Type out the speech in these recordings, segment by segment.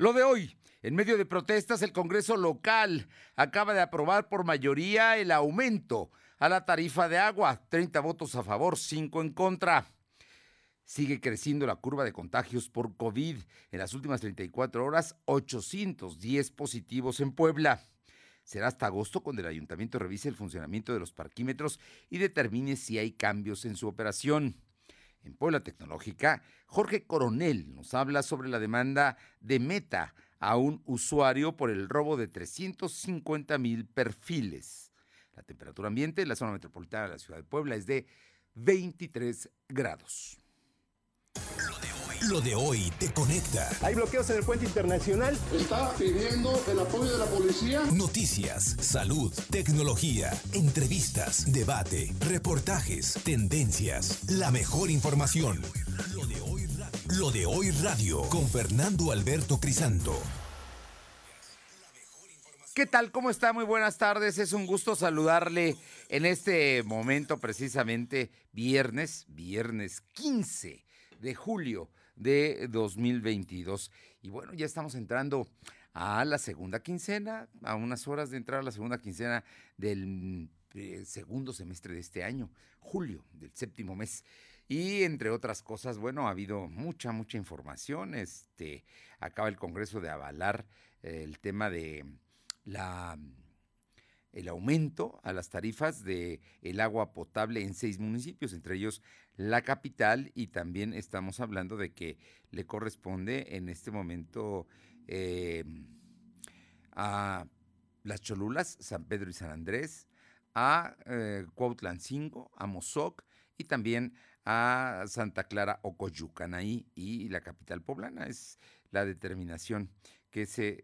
Lo de hoy, en medio de protestas, el Congreso local acaba de aprobar por mayoría el aumento a la tarifa de agua, 30 votos a favor, 5 en contra. Sigue creciendo la curva de contagios por COVID. En las últimas 34 horas, 810 positivos en Puebla. Será hasta agosto cuando el ayuntamiento revise el funcionamiento de los parquímetros y determine si hay cambios en su operación. En Puebla Tecnológica, Jorge Coronel nos habla sobre la demanda de Meta a un usuario por el robo de 350 mil perfiles. La temperatura ambiente en la zona metropolitana de la ciudad de Puebla es de 23 grados. Lo de hoy te conecta. Hay bloqueos en el puente internacional. Está pidiendo el apoyo de la policía. Noticias, salud, tecnología, entrevistas, debate, reportajes, tendencias, la mejor información. Lo de hoy radio, Lo de hoy radio con Fernando Alberto Crisanto. ¿Qué tal? ¿Cómo está? Muy buenas tardes. Es un gusto saludarle en este momento, precisamente viernes, viernes 15 de julio de 2022. Y bueno, ya estamos entrando a la segunda quincena, a unas horas de entrar a la segunda quincena del eh, segundo semestre de este año, julio, del séptimo mes. Y entre otras cosas, bueno, ha habido mucha, mucha información. Este, acaba el Congreso de avalar el tema de la el aumento a las tarifas de el agua potable en seis municipios, entre ellos la capital, y también estamos hablando de que le corresponde en este momento eh, a las Cholulas, San Pedro y San Andrés, a eh, Cuautlancingo, a Mozoc y también a Santa Clara Ocoyucan ahí y la capital poblana. Es la determinación que se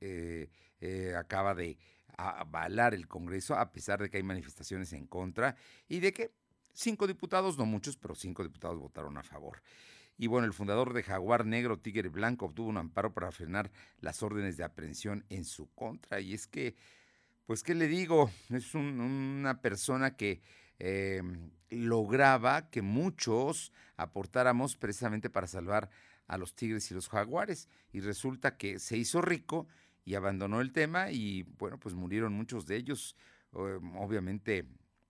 eh, acaba de avalar el Congreso, a pesar de que hay manifestaciones en contra y de que cinco diputados, no muchos, pero cinco diputados votaron a favor. Y bueno, el fundador de Jaguar Negro, Tigre Blanco, obtuvo un amparo para frenar las órdenes de aprehensión en su contra. Y es que, pues, ¿qué le digo? Es una persona que eh, lograba que muchos aportáramos precisamente para salvar a los tigres y los jaguares. Y resulta que se hizo rico y abandonó el tema y bueno, pues murieron muchos de ellos. Obviamente,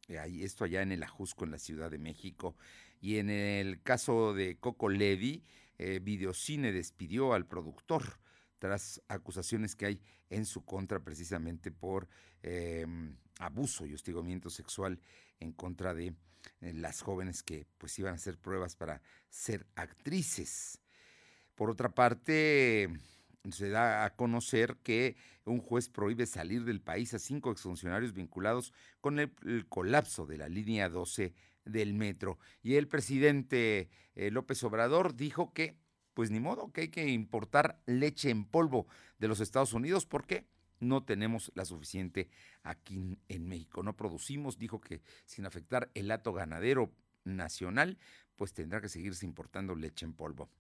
esto allá en el Ajusco, en la Ciudad de México. Y en el caso de Coco Levy, eh, Videocine despidió al productor tras acusaciones que hay en su contra precisamente por em, abuso y hostigamiento sexual en contra de eh, las jóvenes que pues iban a hacer pruebas para ser actrices. Por otra parte, se da a conocer que un juez prohíbe salir del país a cinco exfuncionarios vinculados con el, colapso de la línea 12 del metro. Y el presidente eh, López Obrador dijo que, pues ni modo, que hay que importar leche en polvo de los Estados Unidos porque no tenemos la suficiente aquí en México. No producimos, dijo que sin afectar el hato ganadero nacional, pues tendrá que seguirse importando leche en polvo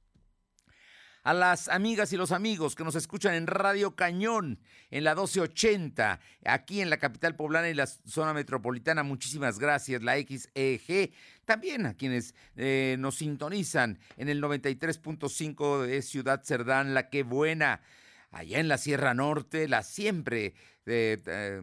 a las amigas y los amigos que nos escuchan en Radio Cañón, en la 1280, aquí en la capital poblana y la zona metropolitana. Muchísimas gracias, la XEG. También a quienes eh, nos sintonizan en el 93.5 de Ciudad Cerdán, La Que Buena. Allá en la Sierra Norte, la siempre eh, eh,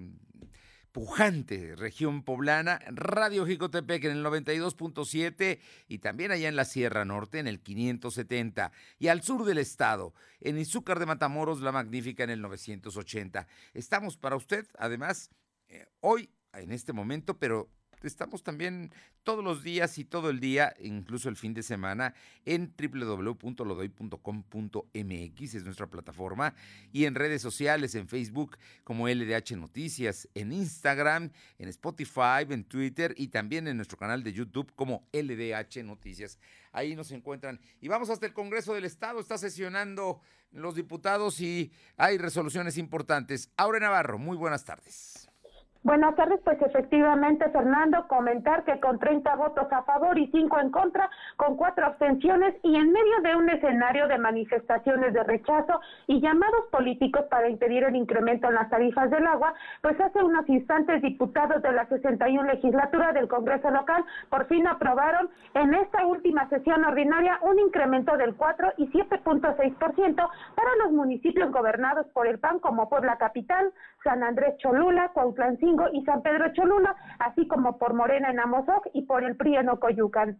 pujante región poblana, Radio Jicotepec en el 92.7 y también allá en la Sierra Norte en el 570 y al sur del estado, en Izúcar de Matamoros, La Magnífica en el 980. Estamos para usted, además, eh, hoy, en este momento, pero Estamos también todos los días y todo el día, incluso el fin de semana, en www.lodoy.com.mx, es nuestra plataforma, y en redes sociales, en Facebook como LDH Noticias, en Instagram, en Spotify, en Twitter y también en nuestro canal de YouTube como LDH Noticias. Ahí nos encuentran. Y vamos hasta el Congreso del Estado, está sesionando los diputados y hay resoluciones importantes. Aure Navarro, muy buenas tardes. Buenas tardes, pues efectivamente, Fernando, comentar que con 30 votos a favor y 5 en contra, con cuatro abstenciones y en medio de un escenario de manifestaciones de rechazo y llamados políticos para impedir el incremento en las tarifas del agua, pues hace unos instantes diputados de la 61 legislatura del Congreso local por fin aprobaron en esta última sesión ordinaria un incremento del 4 y 7.6% para los municipios gobernados por el PAN como Puebla Capital, San Andrés Cholula, Cuautlancingo, y San Pedro Cholula, así como por Morena en Amozoc y por el PRI en Ocoyucan.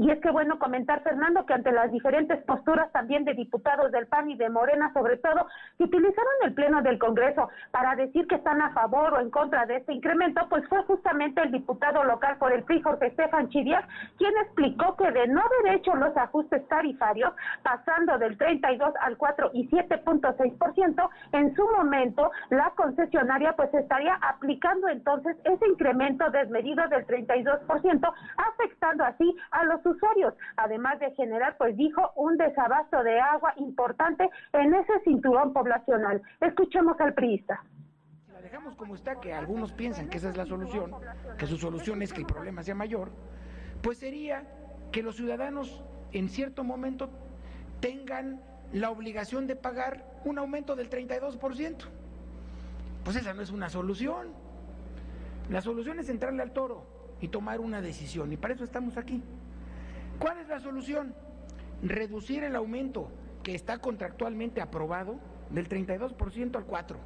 Y es que bueno comentar, Fernando, que ante las diferentes posturas también de diputados del PAN y de Morena, sobre todo, que utilizaron el Pleno del Congreso para decir que están a favor o en contra de este incremento, pues fue justamente el diputado local por el PRI, Jorge Estefan Chidiac, quien explicó que de no haber hecho los ajustes tarifarios, pasando del 32 al 4 y 7.6%, en su momento la concesionaria pues estaría aplicando entonces ese incremento desmedido del 32%, afectando así a los usuarios, además de generar, pues dijo, un desabasto de agua importante en ese cinturón poblacional. Escuchemos al priista. La dejamos como está, que algunos piensan que esa es la solución, que su solución es que el problema sea mayor, pues sería que los ciudadanos en cierto momento tengan la obligación de pagar un aumento del 32%. Pues esa no es una solución. La solución es entrarle al toro y tomar una decisión. Y para eso estamos aquí. ¿Cuál es la solución? Reducir el aumento que está contractualmente aprobado del 32% al 4%.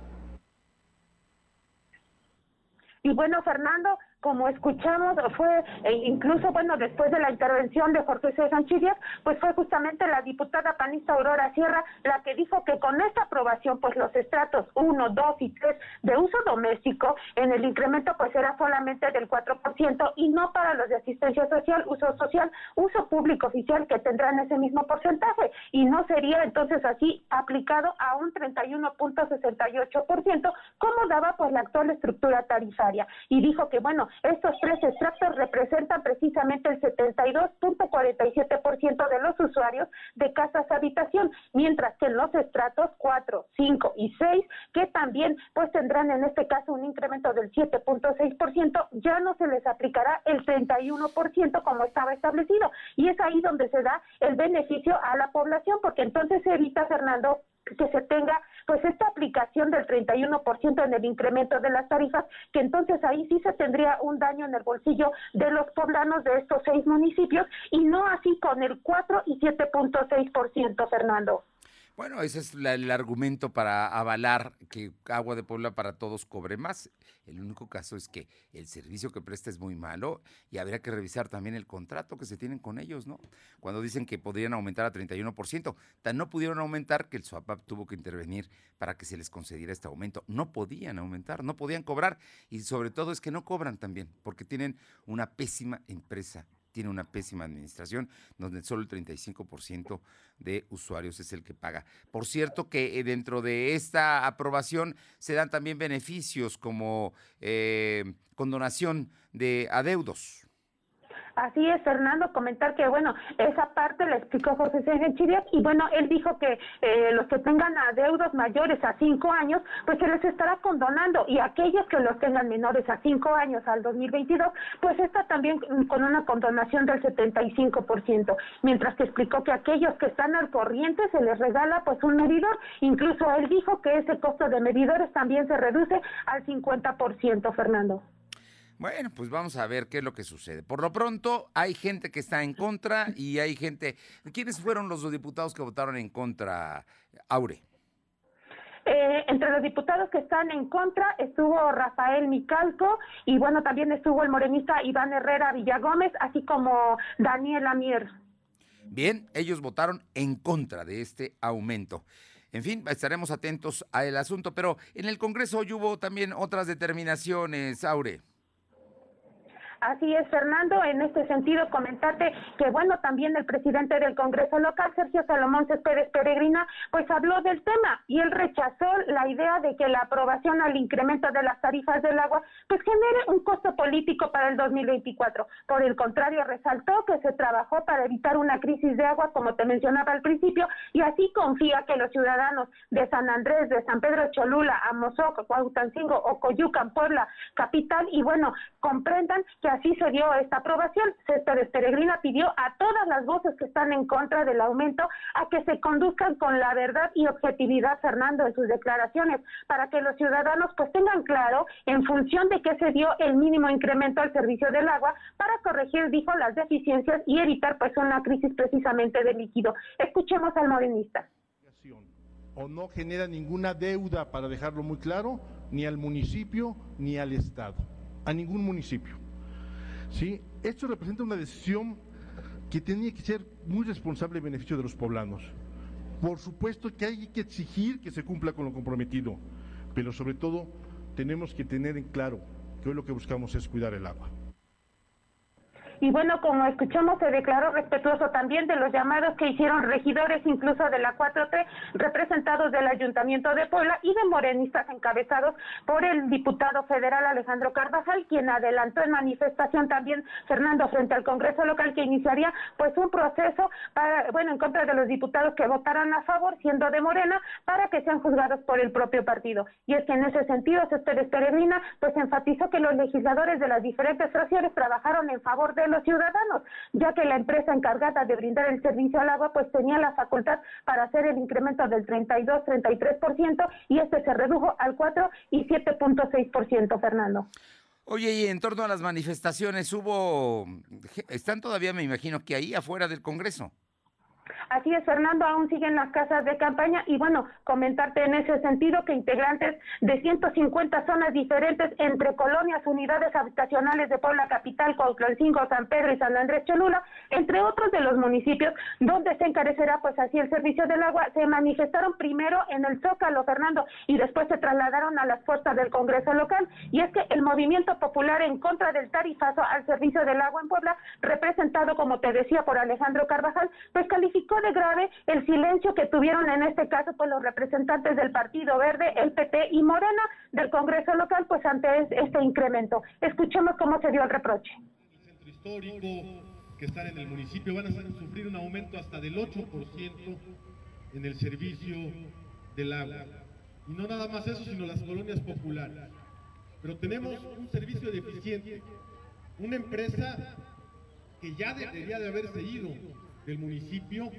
Y bueno, Fernando, como escuchamos, fue e incluso, bueno, después de la intervención de Jorge C. Sanchillas, pues fue justamente la diputada panista Aurora Sierra la que dijo que con esta aprobación, pues los estratos 1, 2 y 3 de uso doméstico, en el incremento pues era solamente del 4% y no para los de asistencia social, uso social, uso público oficial que tendrán ese mismo porcentaje y no sería entonces así aplicado a un 31.68%, como daba pues la actual estructura tarifaria. Y dijo que, bueno, estos tres extractos representan precisamente el 72.47% de los usuarios de casas habitación, mientras que en los estratos 4, 5 y 6, que también pues tendrán en este caso un incremento del 7.6%, ya no se les aplicará el 31% como estaba establecido. Y es ahí donde se da el beneficio a la población, porque entonces se evita, Fernando, que se tenga pues esta aplicación del 31% en el incremento de las tarifas, que entonces ahí sí se tendría un daño en el bolsillo de los poblanos de estos seis municipios y no así con el 4 y 7.6%, Fernando. Bueno, ese es el argumento para avalar que Agua de Puebla para todos cobre más. El único caso es que el servicio que presta es muy malo y habría que revisar también el contrato que se tienen con ellos, ¿no? Cuando dicen que podrían aumentar a 31%, tan no pudieron aumentar que el SUAPAP tuvo que intervenir para que se les concediera este aumento. No podían aumentar, no podían cobrar y sobre todo es que no cobran también porque tienen una pésima empresa tiene una pésima administración, donde solo el 35% de usuarios es el que paga. Por cierto que eh, dentro de esta aprobación se dan también beneficios como eh, condonación de adeudos. Así es, Fernando, comentar que, bueno, esa parte la explicó José Sergio Chiriac y, bueno, él dijo que eh, los que tengan adeudos mayores a cinco años, pues se les estará condonando y aquellos que los tengan menores a cinco años al 2022, pues está también con una condonación del 75%, mientras que explicó que aquellos que están al corriente se les regala pues un medidor, incluso él dijo que ese costo de medidores también se reduce al 50%, Fernando. Bueno, pues vamos a ver qué es lo que sucede. Por lo pronto, hay gente que está en contra y hay gente. ¿Quiénes fueron los diputados que votaron en contra, Aure? Eh, entre los diputados que están en contra estuvo Rafael Micalco y bueno, también estuvo el morenista Iván Herrera Villagómez, así como Daniel Amier. Bien, ellos votaron en contra de este aumento. En fin, estaremos atentos al asunto, pero en el Congreso hoy hubo también otras determinaciones, Aure. Así es, Fernando. En este sentido, comentarte que, bueno, también el presidente del Congreso local, Sergio Salomón Céspedes Peregrina, pues habló del tema y él rechazó la idea de que la aprobación al incremento de las tarifas del agua, pues genere un costo político para el 2024. Por el contrario, resaltó que se trabajó para evitar una crisis de agua, como te mencionaba al principio, y así confía que los ciudadanos de San Andrés, de San Pedro Cholula, Amozoc, Cuauhtancingo, Ocoyucan, Puebla, capital, y bueno, comprendan que así se dio esta aprobación. Céspedes Peregrina pidió a todas las voces que están en contra del aumento a que se conduzcan con la verdad y objetividad, Fernando, en sus declaraciones, para que los ciudadanos pues tengan claro en función de qué se dio el mínimo incremento al servicio del agua para corregir, dijo, las deficiencias y evitar pues una crisis precisamente de líquido. Escuchemos al morenista. O no genera ninguna deuda, para dejarlo muy claro, ni al municipio ni al Estado, a ningún municipio. ¿Sí? Esto representa una decisión que tenía que ser muy responsable en beneficio de los poblanos. Por supuesto que hay que exigir que se cumpla con lo comprometido, pero sobre todo tenemos que tener en claro que hoy lo que buscamos es cuidar el agua. Y bueno, como escuchamos, se declaró respetuoso también de los llamados que hicieron regidores, incluso de la 4T, representados del Ayuntamiento de Puebla y de morenistas encabezados por el diputado federal Alejandro Carvajal, quien adelantó en manifestación también, Fernando, frente al Congreso local, que iniciaría pues un proceso para, bueno, en contra de los diputados que votaran a favor, siendo de Morena, para que sean juzgados por el propio partido. Y es que en ese sentido, Céspedes Peregrina, pues enfatizó que los legisladores de las diferentes fracciones trabajaron en favor de los ciudadanos, ya que la empresa encargada de brindar el servicio al agua pues tenía la facultad para hacer el incremento del 32-33% y este se redujo al 4 y 7.6%, Fernando. Oye, y en torno a las manifestaciones, hubo, están todavía, me imagino, que ahí afuera del Congreso. Así es, Fernando, aún siguen las casas de campaña y bueno, comentarte en ese sentido que integrantes de 150 zonas diferentes entre colonias, unidades habitacionales de Puebla Capital, Cuauhtlancingo, San Pedro y San Andrés Cholula, entre otros de los municipios donde se encarecerá pues así el servicio del agua, se manifestaron primero en el Zócalo, Fernando, y después se trasladaron a las puertas del Congreso local. Y es que el movimiento popular en contra del tarifazo al servicio del agua en Puebla, representado, como te decía, por Alejandro Carvajal, pues calificó de grave el silencio que tuvieron en este caso pues los representantes del Partido Verde, el PP y Morena del Congreso local pues ante este incremento. Escuchemos cómo se dio el reproche. El centro histórico que están en el municipio van a sufrir un aumento hasta del 8% en el servicio del agua. Y no nada más eso, sino las colonias populares. Pero tenemos un servicio deficiente, una empresa que ya debería de haberse ido del municipio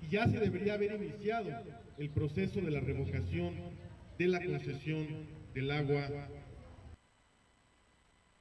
y ya se debería haber iniciado el proceso de la revocación de la concesión del agua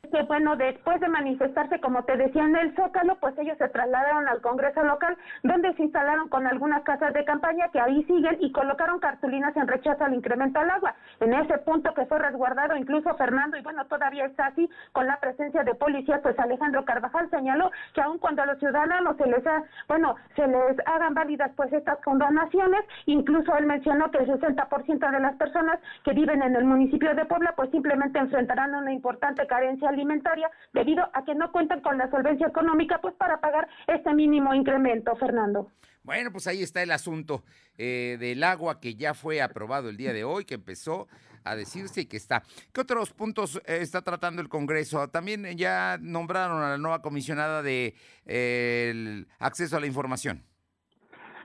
que bueno, después de manifestarse, como te decía, en el Zócalo, pues ellos se trasladaron al Congreso local, donde se instalaron con algunas casas de campaña que ahí siguen y colocaron cartulinas en rechazo al incremento al agua. En ese punto que fue resguardado incluso Fernando, y bueno, todavía está así, con la presencia de policías, pues Alejandro Carvajal señaló que aun cuando a los ciudadanos se les ha, bueno, se les hagan válidas pues estas condonaciones, incluso él mencionó que el 60% de las personas que viven en el municipio de Puebla, pues simplemente enfrentarán una importante carencia alimentaria debido a que no cuentan con la solvencia económica pues para pagar este mínimo incremento, Fernando. Bueno, pues ahí está el asunto eh, del agua que ya fue aprobado el día de hoy, que empezó a decirse y que está. ¿Qué otros puntos eh, está tratando el Congreso? También ya nombraron a la nueva comisionada de eh, acceso a la información.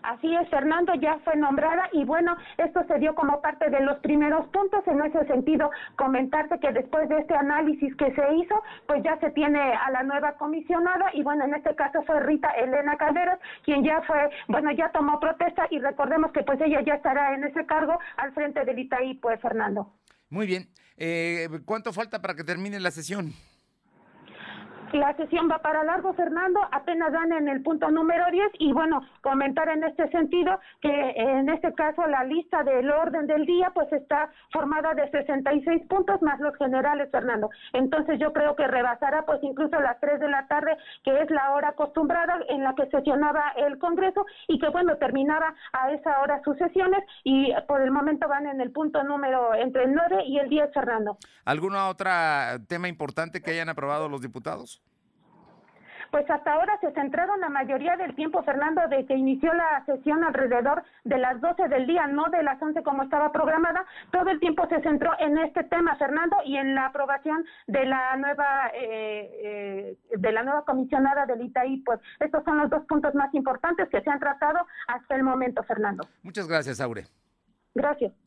Así es, Fernando ya fue nombrada y bueno, esto se dio como parte de los primeros puntos. En ese sentido, comentarte que después de este análisis que se hizo, pues ya se tiene a la nueva comisionada y bueno, en este caso fue Rita Elena Calderas, quien ya fue, bueno, ya tomó protesta y recordemos que pues ella ya estará en ese cargo al frente del Itaí, pues Fernando. Muy bien. Eh, ¿Cuánto falta para que termine la sesión? La sesión va para largo, Fernando, apenas van en el punto número 10 y bueno, comentar en este sentido que en este caso la lista del orden del día pues está formada de 66 puntos más los generales, Fernando. Entonces yo creo que rebasará pues incluso las 3 de la tarde, que es la hora acostumbrada en la que sesionaba el Congreso y que bueno, terminaba a esa hora sus sesiones y por el momento van en el punto número entre el 9 y el 10, Fernando. ¿Alguna otra tema importante que hayan aprobado los diputados? Pues hasta ahora se centraron la mayoría del tiempo, Fernando, de que inició la sesión alrededor de las 12 del día, no de las 11 como estaba programada. Todo el tiempo se centró en este tema, Fernando, y en la aprobación de la nueva eh, eh, de la nueva comisionada del ITAI. Pues estos son los dos puntos más importantes que se han tratado hasta el momento, Fernando. Muchas gracias, Aure. Gracias.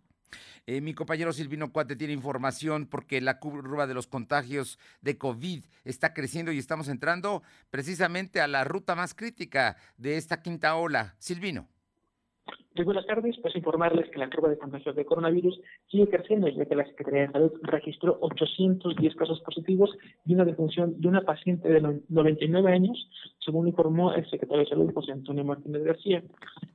Eh, mi compañero Silvino Cuate tiene información porque la curva de los contagios de COVID está creciendo y estamos entrando precisamente a la ruta más crítica de esta quinta ola. Silvino. Muy buenas tardes, pues informarles que la curva de contagios de coronavirus sigue creciendo, ya que la Secretaría de Salud registró 810 casos positivos y una defunción de una paciente de 99 años, según informó el secretario de Salud, José Antonio Martínez García.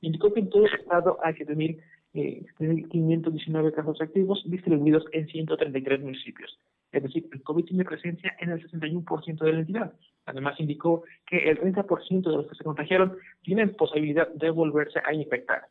Indicó que en todo el estado hay 7.000 eh, 519 casos activos distribuidos en 133 municipios. Es decir, el COVID tiene presencia en el 61% de la entidad. Además, indicó que el 30% de los que se contagiaron tienen posibilidad de volverse a infectar.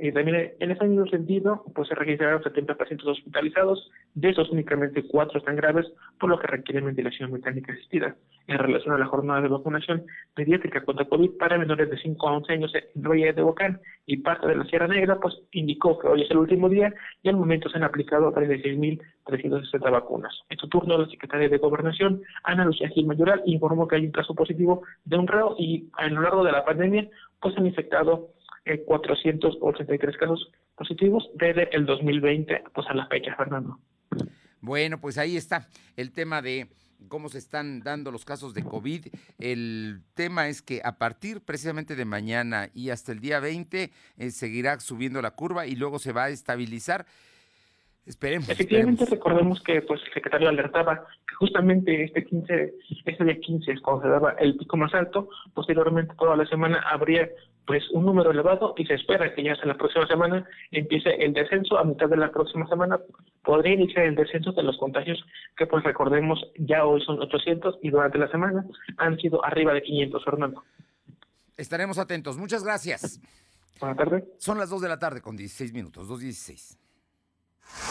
Y también en ese mismo sentido, pues se registraron 70 pacientes hospitalizados, de esos únicamente cuatro están graves, por lo que requieren ventilación mecánica asistida. En relación a la jornada de vacunación pediátrica contra COVID para menores de 5 a 11 años en Valle de Bocán y parte de la Sierra Negra, pues indicó que hoy es el último día y al momento se han aplicado 36.360 vacunas. En su turno, la secretaria de Gobernación, Ana Lucía Gil Mayoral, informó que hay un caso positivo de un reo y a lo largo de la pandemia, pues han infectado 483 casos positivos desde el 2020 pues a la fecha, Fernando. Bueno, pues ahí está el tema de cómo se están dando los casos de COVID. El tema es que a partir precisamente de mañana y hasta el día 20 eh, seguirá subiendo la curva y luego se va a estabilizar. Esperemos. Efectivamente, recordemos que pues el secretario alertaba que justamente este 15, este día 15 es cuando se daba el pico más alto, posteriormente toda la semana habría pues un número elevado y se espera que ya hasta la próxima semana empiece el descenso, a mitad de la próxima semana podría iniciar el descenso de los contagios que pues recordemos ya hoy son 800 y durante la semana han sido arriba de 500, Fernando. Estaremos atentos. Muchas gracias. Buenas tardes. Son las 2 de la tarde con 16 minutos, 2.16.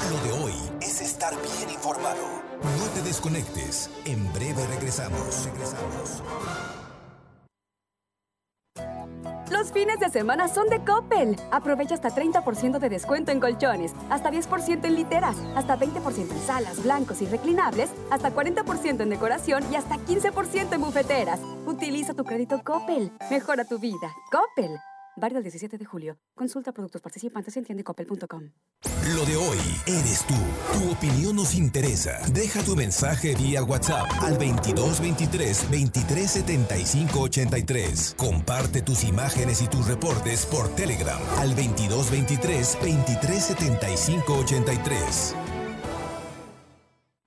Lo de hoy es estar bien informado. No te desconectes. En breve regresamos. Regresamos. Los fines de semana son de Coppel. Aprovecha hasta 30% de descuento en colchones, hasta 10% en literas, hasta 20% en salas, blancos y reclinables, hasta 40% en decoración y hasta 15% en bufeteras. Utiliza tu crédito Coppel. Mejora tu vida. Coppel. Válido el 17 de julio. Consulta productos participantes en tiendecopel.com. Lo de hoy eres tú. Tu opinión nos interesa. Deja tu mensaje vía WhatsApp al 2223 2375 83. Comparte tus imágenes y tus reportes por Telegram al 2223 2375 83.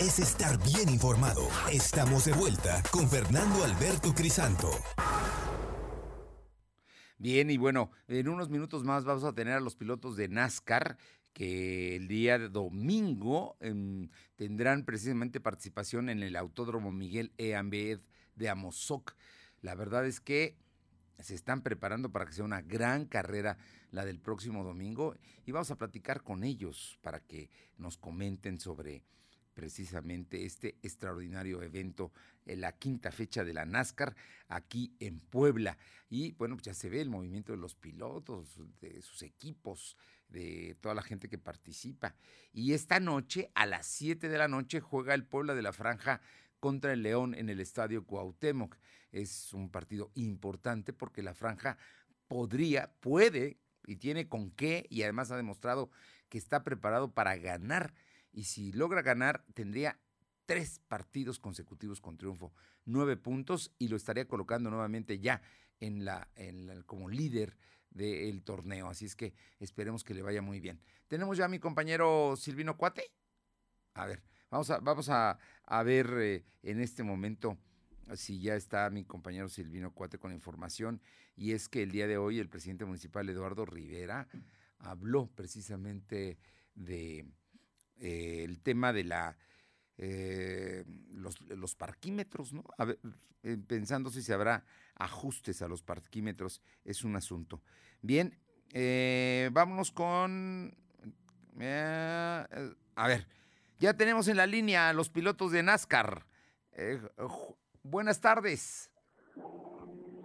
Es estar bien informado. Estamos de vuelta con Fernando Alberto Crisanto. Bien, y bueno, en unos minutos más vamos a tener a los pilotos de NASCAR que el día de domingo em, tendrán precisamente participación en el Autódromo Miguel E. De Amozoc. La verdad es que se están preparando para que sea una gran carrera la del próximo domingo y vamos a platicar con ellos para que nos comenten sobre precisamente este extraordinario evento, en la quinta fecha de la NASCAR aquí en Puebla. Y bueno, pues ya se ve el movimiento de los pilotos, de sus equipos, de toda la gente que participa. Y esta noche, a las 7 de la noche, juega el Puebla de la Franja contra el León en el Estadio Cuauhtémoc. Es un partido importante porque la Franja podría, puede y tiene con qué y además ha demostrado que está preparado para ganar y si logra ganar tendría tres partidos consecutivos con triunfo, nueve puntos y lo estaría colocando nuevamente ya en la, en como líder del torneo. Así es que esperemos que le vaya muy bien. Tenemos ya a mi compañero Silvino Cuate. A ver, vamos a, vamos a, ver eh, en este momento si ya está mi compañero Silvino Cuate con la información. Y es que el día de hoy el presidente municipal Eduardo Rivera habló precisamente de eh, el tema de la eh, los, parquímetros, ¿no? Eh, pensando si se habrá ajustes a los parquímetros, es un asunto. Bien, eh, vámonos con... a ver, ya tenemos en la línea a los pilotos de NASCAR. buenas tardes.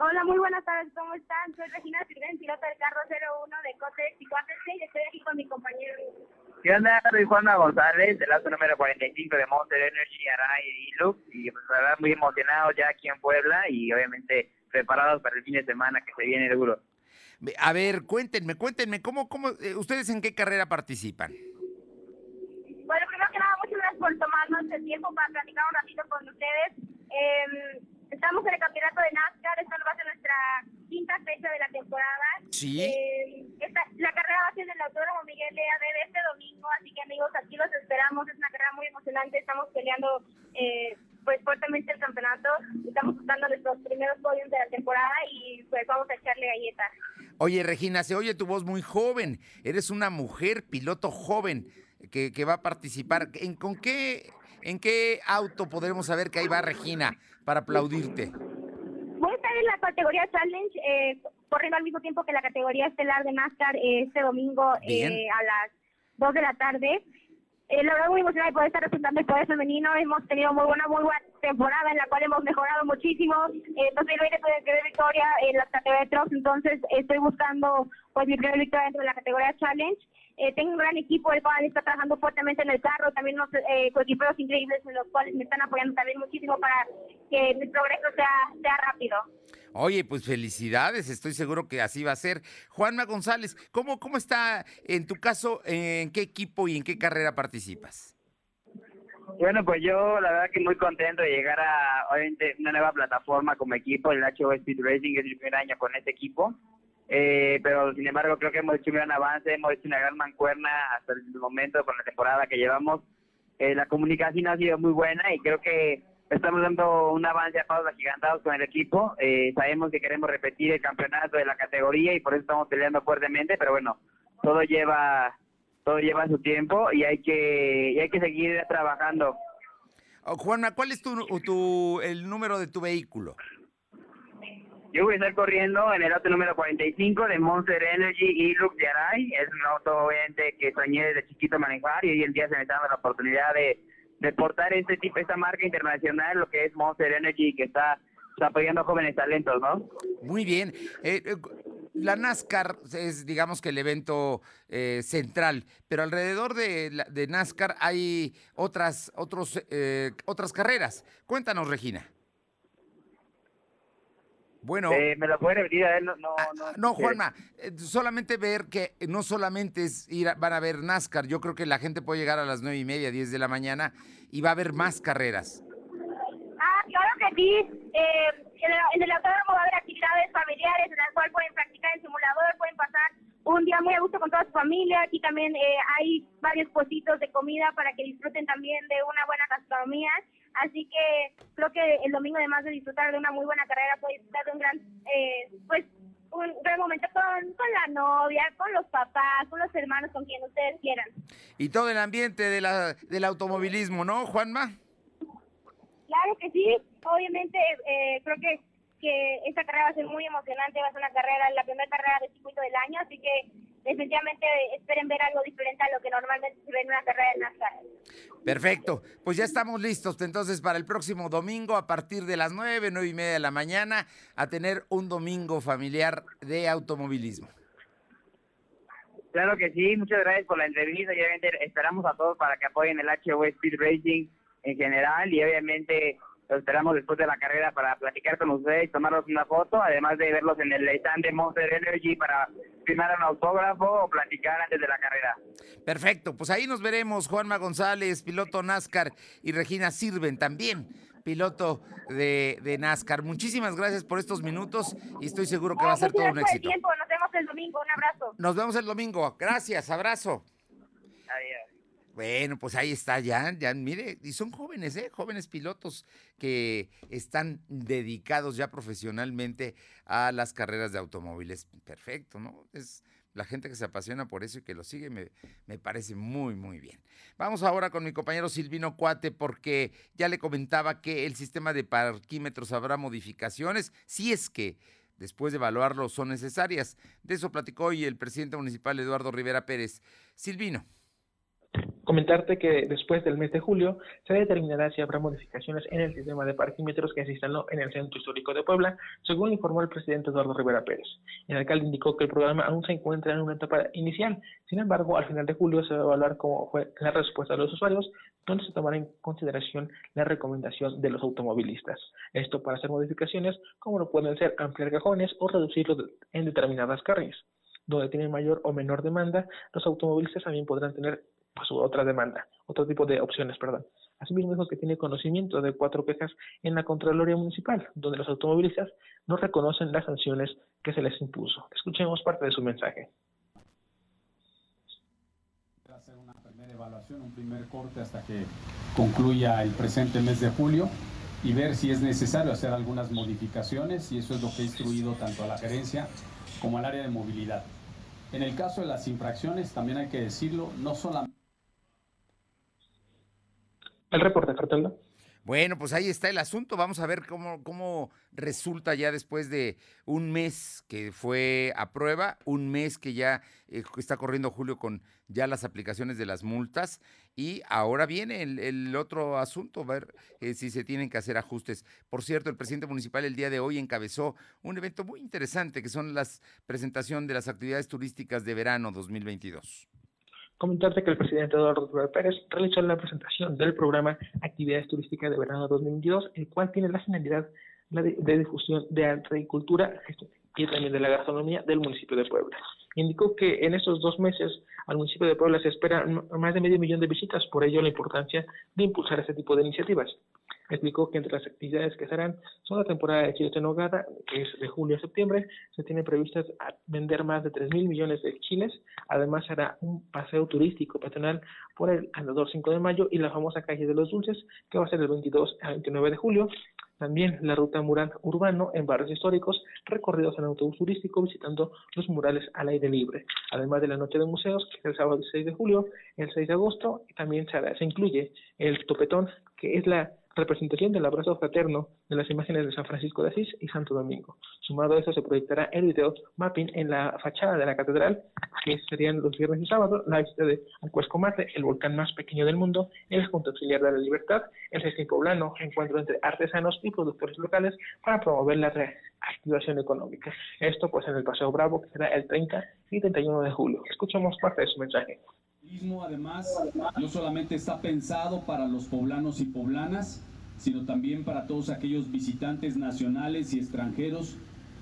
Hola, muy buenas tardes, ¿cómo están? Soy Regina Sirven, piloto del carro 01 de Cotex y y estoy aquí con mi compañero ¿Qué onda? Soy Juana González, del auto número 45 de Monster Energy, Aray y Lux, y pues la verdad muy emocionados ya aquí en Puebla y obviamente preparados para el fin de semana que se viene duro. A ver, cuéntenme, cuéntenme, ¿cómo, cómo, eh, ustedes en qué carrera participan? Bueno, primero que nada, muchas gracias por tomarnos el tiempo para platicar un ratito con ustedes. Eh, Estamos en el campeonato de NASCAR, esta va a ser nuestra quinta fecha de la temporada. Sí. Eh, la carrera va a ser en el Autódromo Miguel de de este domingo, así que amigos, aquí los esperamos, es una carrera muy emocionante, estamos peleando eh, pues fuertemente el campeonato, estamos buscando nuestros primeros podios de la temporada y pues vamos a echarle galletas. Oye Regina, se oye tu voz muy joven, eres una mujer piloto joven que, que va a participar. ¿En, ¿Con qué ¿En qué auto podremos saber que ahí va Regina para aplaudirte? Voy a estar en la categoría Challenge, eh, corriendo al mismo tiempo que la categoría estelar de NASCAR eh, este domingo eh, a las 2 de la tarde. Eh, la verdad muy emocionada de poder estar representando el poder femenino. Hemos tenido muy buena, muy buena temporada en la cual hemos mejorado muchísimo. En 2020 tuve que victoria en las categorías de entonces estoy buscando pues mi primera victoria dentro de la categoría Challenge. Eh, tengo un gran equipo, el cual está trabajando fuertemente en el carro, también unos eh, coequiperos increíbles en los cuales me están apoyando también muchísimo para que mi progreso sea, sea rápido. Oye, pues felicidades, estoy seguro que así va a ser. Juanma González, ¿cómo, cómo está en tu caso, en qué equipo y en qué carrera participas? Bueno, pues yo la verdad que muy contento de llegar a obviamente una nueva plataforma como equipo, el HO Speed Racing, es el primer año con este equipo. Eh, pero sin embargo creo que hemos hecho un gran avance, hemos hecho una gran mancuerna hasta el momento con la temporada que llevamos. Eh, la comunicación ha sido muy buena y creo que estamos dando un avance a pasos agigantados con el equipo. Eh, sabemos que queremos repetir el campeonato de la categoría y por eso estamos peleando fuertemente, pero bueno, todo lleva todo lleva su tiempo y hay que hay que seguir trabajando. Oh, Juanma, ¿cuál es tu, tu el número de tu vehículo? Yo voy a estar corriendo en el auto número 45 de Monster Energy y Lux Yaray. Es un auto, obviamente, que soñé desde chiquito manejar y hoy en día se me está dando la oportunidad de, de portar este tipo, esta marca internacional, lo que es Monster Energy, que está, apoyando jóvenes talentos, ¿no? Muy bien. Eh, eh, la NASCAR es, digamos que el evento eh, central, pero alrededor de, de, NASCAR hay otras, otros, otras carreras. Cuéntanos, Regina. Bueno. Eh, ¿Me lo puede repetir a él? No, no, ah, no, Juanma, eh, solamente ver que no solamente es ir van a ver NASCAR, yo creo que la gente puede llegar a las nueve y media, diez de la mañana y va a haber más carreras. Ah, claro que sí. Eh, en, el, en el autódromo va a haber actividades familiares en las cuales pueden practicar el simulador, pueden pasar un día muy a gusto con toda su familia. Aquí también eh, hay varios puestitos de comida para que disfruten también de una buena gastronomía. Así que creo que el domingo, además de disfrutar de una muy buena carrera, puede disfrutar de un gran, eh, pues, un gran momento con, con la novia, con los papás, con los hermanos, con quien ustedes quieran. Y todo el ambiente de la, del automovilismo, ¿no, Juanma? Claro que sí. Obviamente, eh, creo que que esta carrera va a ser muy emocionante, va a ser una carrera, la primera carrera de circuito del año, así que definitivamente esperen ver algo diferente a lo que normalmente se ve en una carrera de NASCAR. Perfecto, pues ya estamos listos entonces para el próximo domingo a partir de las nueve, nueve y media de la mañana a tener un domingo familiar de automovilismo. Claro que sí, muchas gracias por la entrevista y obviamente esperamos a todos para que apoyen el HO Speed Racing en general y obviamente Los esperamos después de la carrera para platicar con ustedes y tomarnos una foto, además de verlos en el stand de Monster Energy para firmar un autógrafo o platicar antes de la carrera. Perfecto, pues ahí nos veremos, Juanma González, piloto NASCAR, y Regina Sirven también, piloto de, de NASCAR. Muchísimas gracias por estos minutos y estoy seguro que va a ser todo un éxito. Tiempo. Nos vemos el domingo, un abrazo. Nos vemos el domingo, gracias, abrazo. Adiós. Bueno, pues ahí está ya, ya, mire, y son jóvenes, ¿eh? Jóvenes pilotos que están dedicados ya profesionalmente a las carreras de automóviles. Perfecto, ¿no? Es la gente que se apasiona por eso y que lo sigue me, me parece muy, muy bien. Vamos ahora con mi compañero Silvino Cuate porque ya le comentaba que el sistema de parquímetros habrá modificaciones, si es que después de evaluarlo son necesarias. De eso platicó hoy el presidente municipal Eduardo Rivera Pérez. Silvino. Comentarte que después del mes de julio se determinará si habrá modificaciones en el sistema de parquímetros que se instaló en el Centro Histórico de Puebla, según informó el presidente Eduardo Rivera Pérez. El alcalde indicó que el programa aún se encuentra en una etapa inicial, sin embargo, al final de julio se va a evaluar cómo fue la respuesta de los usuarios, donde se tomará en consideración la recomendación de los automovilistas. Esto para hacer modificaciones como lo pueden ser ampliar cajones o reducirlos en determinadas carriles donde tienen mayor o menor demanda, los automovilistas también podrán tener pues, otra demanda, otro tipo de opciones, perdón. Asimismo dijo que tiene conocimiento de cuatro quejas en la Contraloría Municipal, donde los automovilistas no reconocen las sanciones que se les impuso. Escuchemos parte de su mensaje. Hacer una primera evaluación, un primer corte hasta que concluya el presente mes de julio y ver si es necesario hacer algunas modificaciones y eso es lo que he instruido tanto a la gerencia como al área de movilidad. En el caso de las infracciones, también hay que decirlo, no solamente... El reporte, Fernando. Bueno, pues ahí está el asunto. Vamos a ver cómo, cómo resulta ya después de un mes que fue a prueba, un mes que ya eh, está corriendo Julio con ya las aplicaciones de las multas y ahora viene el, el otro asunto, ver eh, si se tienen que hacer ajustes. Por cierto, el presidente municipal el día de hoy encabezó un evento muy interesante que son las presentación de las actividades turísticas de verano 2022 comentarte que el presidente Eduardo Pérez realizó la presentación del programa Actividades Turísticas de Verano 2022, el cual tiene la finalidad de, de difusión de agricultura y también de la gastronomía del municipio de Puebla. Indicó que en estos dos meses al municipio de Puebla se espera más de medio millón de visitas, por ello la importancia de impulsar este tipo de iniciativas. Explicó que entre las actividades que se harán son la temporada de chiles en nogada, que es de julio a septiembre. Se tiene previstas vender más de 3 mil millones de chiles. Además, hará un paseo turístico patronal por el Andador 5 de mayo y la famosa calle de los dulces, que va a ser del 22 al 29 de julio. También la ruta mural urbano en barrios históricos, recorridos en autobús turístico visitando los murales al aire libre. Además de la noche de museos, que es el sábado 6 de julio, el 6 de agosto, también se, se incluye el topetón, que es la representación del abrazo fraterno de las imágenes de San Francisco de Asís y Santo Domingo. Sumado a eso se proyectará el video mapping en la fachada de la catedral, que serían los viernes y sábados, la visita de Mate, el volcán más pequeño del mundo, el Junto Auxiliar de la Libertad, el Festín Poblano, encuentro entre artesanos y productores locales para promover la reactivación económica. Esto pues en el Paseo Bravo, que será el 30 y 31 de julio. Escuchamos parte de su mensaje. El turismo además no solamente está pensado para los poblanos y poblanas, sino también para todos aquellos visitantes nacionales y extranjeros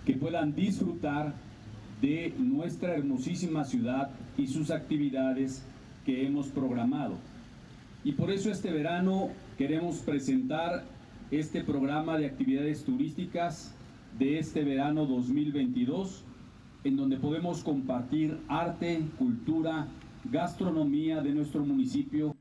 que puedan disfrutar de nuestra hermosísima ciudad y sus actividades que hemos programado. Y por eso este verano queremos presentar este programa de actividades turísticas de este verano 2022, en donde podemos compartir arte, cultura, gastronomía de nuestro municipio.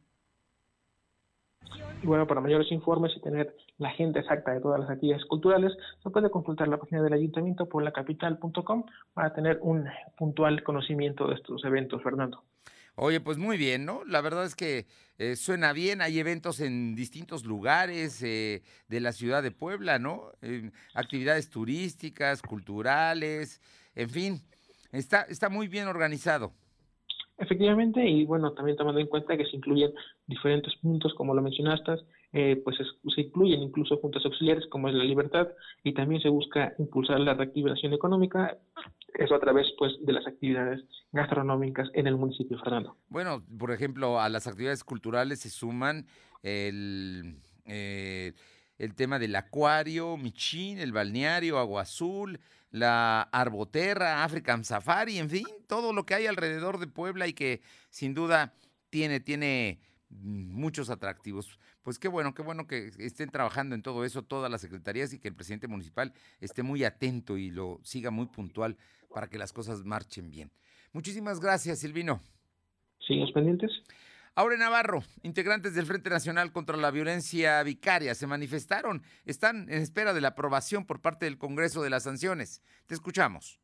Y bueno, para mayores informes y tener la agenda exacta de todas las actividades culturales, se puede consultar la página del ayuntamiento por lacapital.com para tener un puntual conocimiento de estos eventos, Fernando. Oye, pues muy bien, ¿no? La verdad es que eh, suena bien, hay eventos en distintos lugares eh, de la ciudad de Puebla, ¿no? Eh, actividades turísticas, culturales, en fin, está, está muy bien organizado. Efectivamente, y bueno, también tomando en cuenta que se incluyen diferentes puntos, como lo mencionaste, eh, pues se incluyen incluso juntas auxiliares como es la libertad y también se busca impulsar la reactivación económica, eso a través pues de las actividades gastronómicas en el municipio, Fernando. Bueno, por ejemplo, a las actividades culturales se suman el... Eh, el tema del acuario, Michín, el balneario, Agua Azul, la Arboterra, African Safari, en fin, todo lo que hay alrededor de Puebla y que sin duda tiene, tiene muchos atractivos. Pues qué bueno, qué bueno que estén trabajando en todo eso todas las secretarías y que el presidente municipal esté muy atento y lo siga muy puntual para que las cosas marchen bien. Muchísimas gracias, Silvino. ¿Sigues pendientes? Aure Navarro, integrantes del Frente Nacional contra la Violencia Vicaria, se manifestaron. Están en espera de la aprobación por parte del Congreso de las sanciones. Te escuchamos.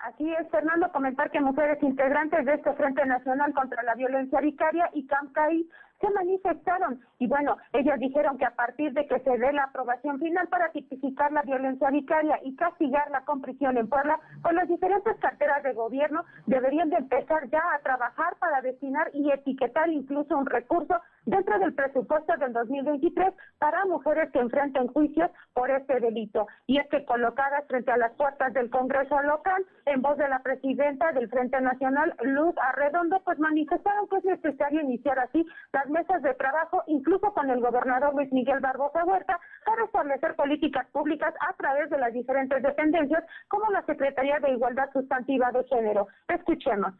Así es, Fernando, comentar que mujeres integrantes de este Frente Nacional contra la Violencia Vicaria y CAMCAI se manifestaron y bueno, ellos dijeron que a partir de que se dé la aprobación final para tipificar la violencia vicaria y castigarla con prisión en Puebla, con las diferentes carteras de gobierno deberían de empezar ya a trabajar para destinar y etiquetar incluso un recurso dentro del presupuesto del 2023 para mujeres que enfrenten juicios por este delito. Y es que colocadas frente a las puertas del Congreso local, en voz de la presidenta del Frente Nacional, Luz Arredondo, pues manifestaron que es necesario iniciar así las mesas de trabajo, incluso con el gobernador Luis Miguel Barbosa Huerta, para establecer políticas públicas a través de las diferentes dependencias, como la Secretaría de Igualdad Sustantiva de Género. Escuchemos.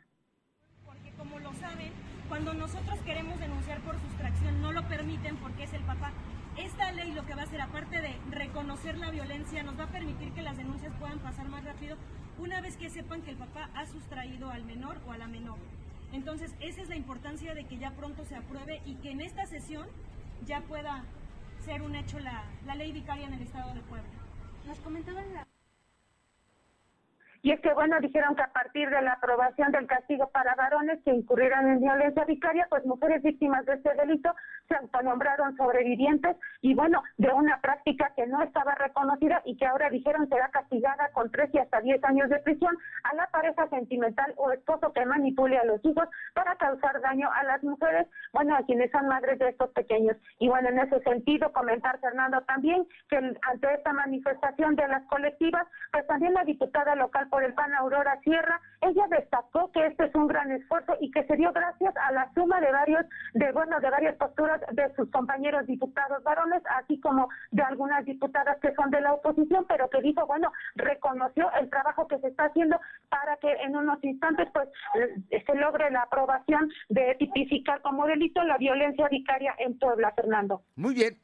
Porque como lo saben, cuando nosotros queremos denunciar por sustracción, no lo permiten porque es el papá. Esta ley lo que va a hacer, aparte de reconocer la violencia, nos va a permitir que las denuncias puedan pasar más rápido una vez que sepan que el papá ha sustraído al menor o a la menor. Entonces, esa es la importancia de que ya pronto se apruebe y que en esta sesión ya pueda ser un hecho la, ley vicaria en el Estado de Puebla. Nos comentaban la... Y es que, bueno, dijeron que a partir de la aprobación del castigo para varones que incurrieran en violencia vicaria, pues mujeres víctimas de este delito se autonombraron sobrevivientes y, bueno, de una práctica que no estaba reconocida y que ahora dijeron será castigada con tres y hasta diez años de prisión a la pareja sentimental o esposo que manipule a los hijos para causar daño a las mujeres, bueno, a quienes son madres de estos pequeños. Y, bueno, en ese sentido, comentar, Fernando, también que ante esta manifestación de las colectivas, pues también la diputada local por el PAN Aurora Sierra, ella destacó que este es un gran esfuerzo y que se dio gracias a la suma de varios, de bueno, de varias posturas de sus compañeros diputados varones, así como de algunas diputadas que son de la oposición, pero que dijo, bueno, reconoció el trabajo que se está haciendo para que en unos instantes pues eh, se logre la aprobación de tipificar como delito la violencia vicaria en Puebla, Fernando. Muy bien.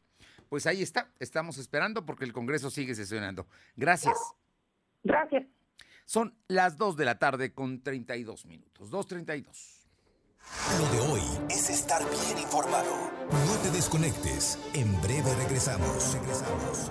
Pues ahí está, estamos esperando porque el Congreso sigue sesionando. Gracias. Gracias. Son las 2 de la tarde con 32 minutos. 2.32. Lo de hoy es estar bien informado. No te desconectes. En breve regresamos. Regresamos.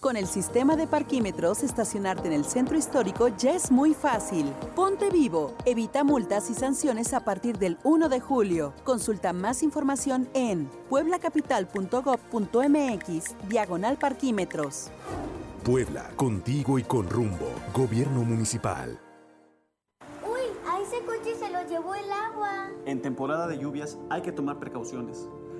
Con el sistema de parquímetros, estacionarte en el centro histórico ya es muy fácil. Ponte vivo. Evita multas y sanciones a partir del 1 de julio. Consulta más información en pueblacapital.gov.mx, diagonal parquímetros. Puebla, contigo y con rumbo. Gobierno municipal. Uy, a ese coche se lo llevó el agua. En temporada de lluvias hay que tomar precauciones.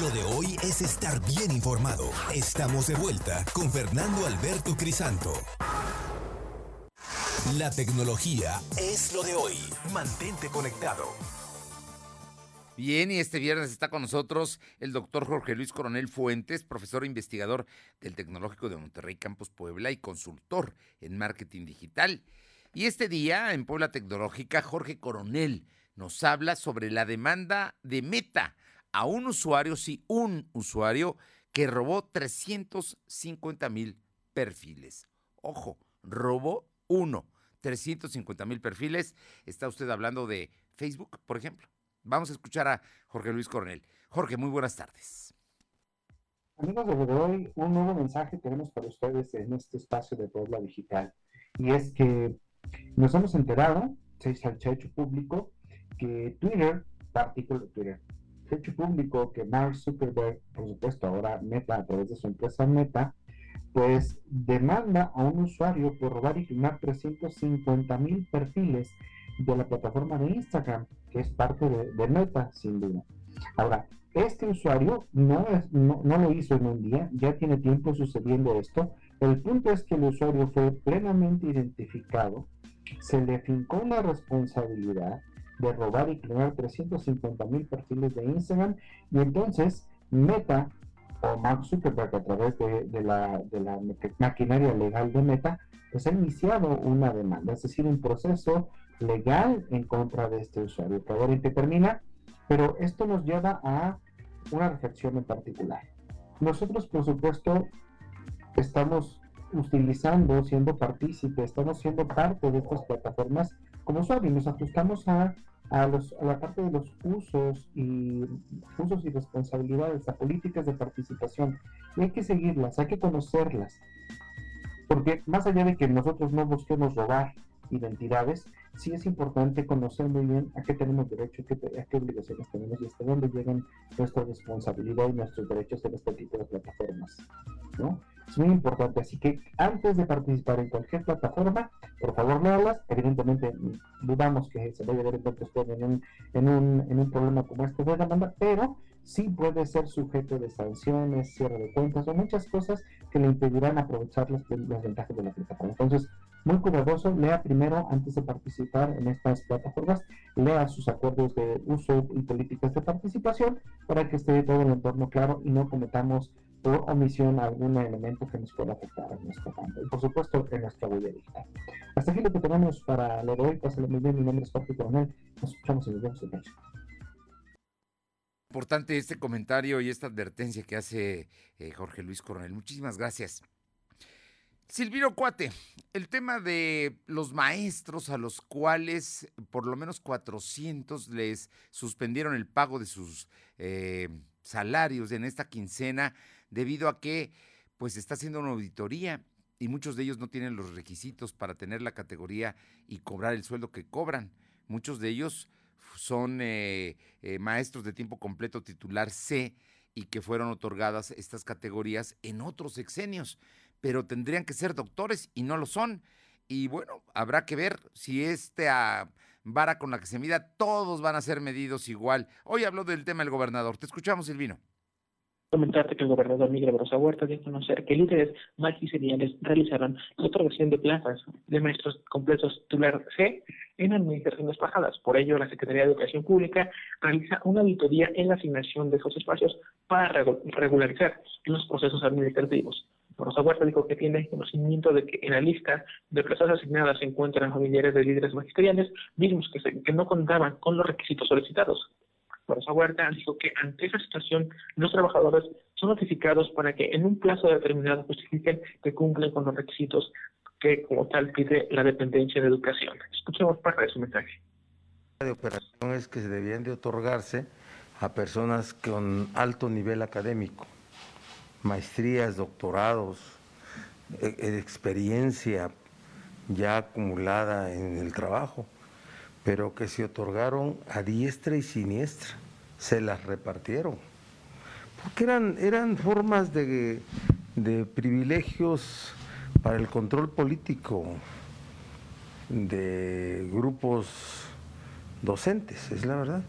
Lo de hoy es estar bien informado. Estamos de vuelta con Fernando Alberto Crisanto. La tecnología es lo de hoy. Mantente conectado. Bien, y este viernes está con nosotros el doctor Jorge Luis Coronel Fuentes, profesor e investigador del Tecnológico de Monterrey Campus Puebla y consultor en marketing digital. Y este día, en Puebla Tecnológica, Jorge Coronel nos habla sobre la demanda de Meta a un usuario, sí, un usuario que robó 350 mil perfiles. Ojo, robó uno. 350 mil perfiles. Está usted hablando de Facebook, por ejemplo. Vamos a escuchar a Jorge Luis Coronel. Jorge, muy buenas tardes. Amigos de hoy, un nuevo mensaje tenemos para ustedes en este espacio de Puebla Digital. Y es que nos hemos enterado, se el hecho público, que Twitter, artículo de Twitter, hecho público que Mark Zuckerberg, por supuesto, ahora Meta, a través de su empresa Meta, pues demanda a un usuario por robar y filmar 350 mil perfiles de la plataforma de Instagram, que es parte de, Meta, sin duda. Ahora, este usuario no, es, no, no, lo hizo en un día, ya tiene tiempo sucediendo esto. El punto es que el usuario fue plenamente identificado, se le fincó la responsabilidad de robar y crear 350 mil perfiles de Instagram y entonces Meta o Mark Zuckerberg a través de, la, maquinaria legal de Meta, pues ha iniciado una demanda, es decir, un proceso legal en contra de este usuario, que ahora termina, pero esto nos lleva a una reflexión en particular. Nosotros, por supuesto, estamos utilizando, siendo partícipes, estamos siendo parte de estas plataformas como usuarios, nos ajustamos a a, los, a, la parte de los usos y usos y responsabilidades, a políticas de participación. Y hay que seguirlas, hay que conocerlas. Porque más allá de que nosotros no busquemos robar identidades, sí es importante conocer muy bien a qué tenemos derecho, a qué obligaciones tenemos y hasta dónde llegan nuestra responsabilidad y nuestros derechos en este tipo de plataformas. ¿no? Es muy importante, así que antes de participar en cualquier plataforma, por favor léalas. Evidentemente, dudamos que se vaya a ver en un, en un, en un problema como este de demanda, pero sí puede ser sujeto de sanciones, cierre de cuentas o muchas cosas que le impedirán aprovechar las, las ventajas de la plataforma. Entonces, muy cuidadoso, lea primero antes de participar en estas plataformas, lea sus acuerdos de uso y políticas de participación para que esté todo el entorno claro y no cometamos por omisión algún elemento que nos pueda afectar en nuestra campo y por supuesto en nuestra huella digital. Hasta aquí lo que tenemos para lo de hoy. Pásale muy bien, mi nombre es Jorge Coronel. Nos escuchamos y nos vemos el próximo. Importante este comentario y esta advertencia que hace eh, Jorge Luis Coronel. Muchísimas gracias. Silvino Cuate, el tema de los maestros a los cuales por lo menos 400 les suspendieron el pago de sus eh, salarios en esta quincena debido a que pues está haciendo una auditoría y muchos de ellos no tienen los requisitos para tener la categoría y cobrar el sueldo que cobran. Muchos de ellos son eh, eh, maestros de tiempo completo titular C y que fueron otorgadas estas categorías en otros sexenios, pero tendrían que ser doctores y no lo son. Y bueno, habrá que ver si esta vara con la que se mida, todos van a ser medidos igual. Hoy habló del tema el gobernador. Te escuchamos, Silvino comentarte que el gobernador Miguel Barroso Huerta dio a conocer que líderes magisteriales realizaron la otorgación de plazas de maestros completos titular C en administraciones bajadas. Por ello, la Secretaría de Educación Pública realiza una auditoría en la asignación de esos espacios para regularizar los procesos administrativos. Barroso Huerta dijo que tiene conocimiento de que en la lista de plazas asignadas se encuentran familiares de líderes magisteriales, mismos que, que no contaban con los requisitos solicitados. Rosa Huerta dijo que ante esa situación los trabajadores son notificados para que en un plazo determinado justifiquen que cumplen con los requisitos que como tal pide la dependencia de educación. Escuchemos parte de su mensaje. De operaciones que se debían de otorgarse a personas con alto nivel académico, maestrías, doctorados, e, e, experiencia ya acumulada en el trabajo pero que se otorgaron a diestra y siniestra, se las repartieron, porque eran, eran formas de, de privilegios para el control político de grupos docentes, es la verdad.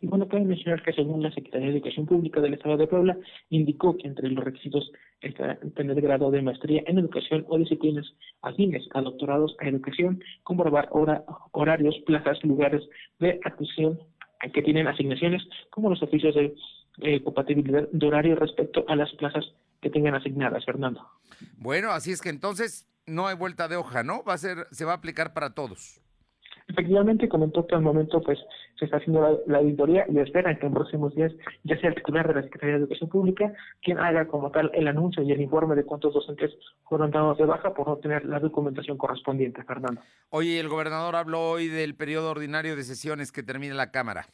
Y bueno, cabe mencionar que según la Secretaría de Educación Pública del Estado de Puebla, indicó que entre los requisitos está tener grado de maestría en educación o disciplinas afines a doctorados a educación, comprobar hora, horarios, plazas, lugares de atención que tienen asignaciones, como los oficios de eh, compatibilidad de horario respecto a las plazas que tengan asignadas, Fernando. Bueno, así es que entonces no hay vuelta de hoja, ¿no? Va a ser, se va a aplicar para todos. Efectivamente, comentó que al momento pues se está haciendo la, auditoría y esperan que en próximos días ya sea el titular de la Secretaría de Educación Pública quien haga como tal el anuncio y el informe de cuántos docentes fueron dados de baja por no tener la documentación correspondiente, Fernando. Oye, el gobernador habló hoy del periodo ordinario de sesiones que termina la Cámara.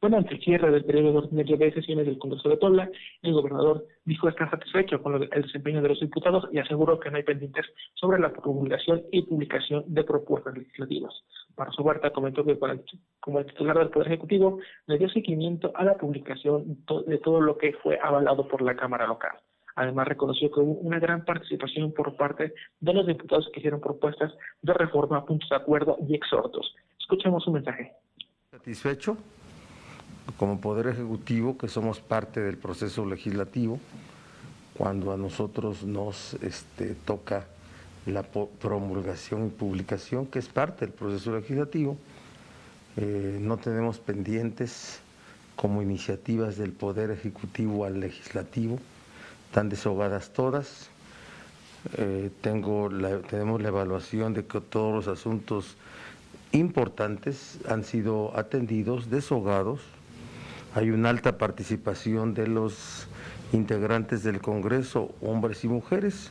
Bueno, ante el del periodo ordinario de sesiones del Congreso de Puebla, el gobernador dijo estar satisfecho con el desempeño de los diputados y aseguró que no hay pendientes sobre la promulgación y publicación de propuestas legislativas. Para su parte, comentó que como el titular del Poder Ejecutivo le dio seguimiento a la publicación de todo lo que fue avalado por la Cámara local. Además, reconoció que hubo una gran participación por parte de los diputados que hicieron propuestas de reforma, puntos de acuerdo y exhortos. Escuchemos su mensaje. ¿Satisfecho? Como Poder Ejecutivo, que somos parte del proceso legislativo, cuando a nosotros nos este, toca la promulgación y publicación, que es parte del proceso legislativo, eh, no tenemos pendientes como iniciativas del Poder Ejecutivo al Legislativo, están deshogadas todas. Eh, tenemos la evaluación de que todos los asuntos importantes han sido atendidos, deshogados, hay una alta participación de los integrantes del Congreso, hombres y mujeres,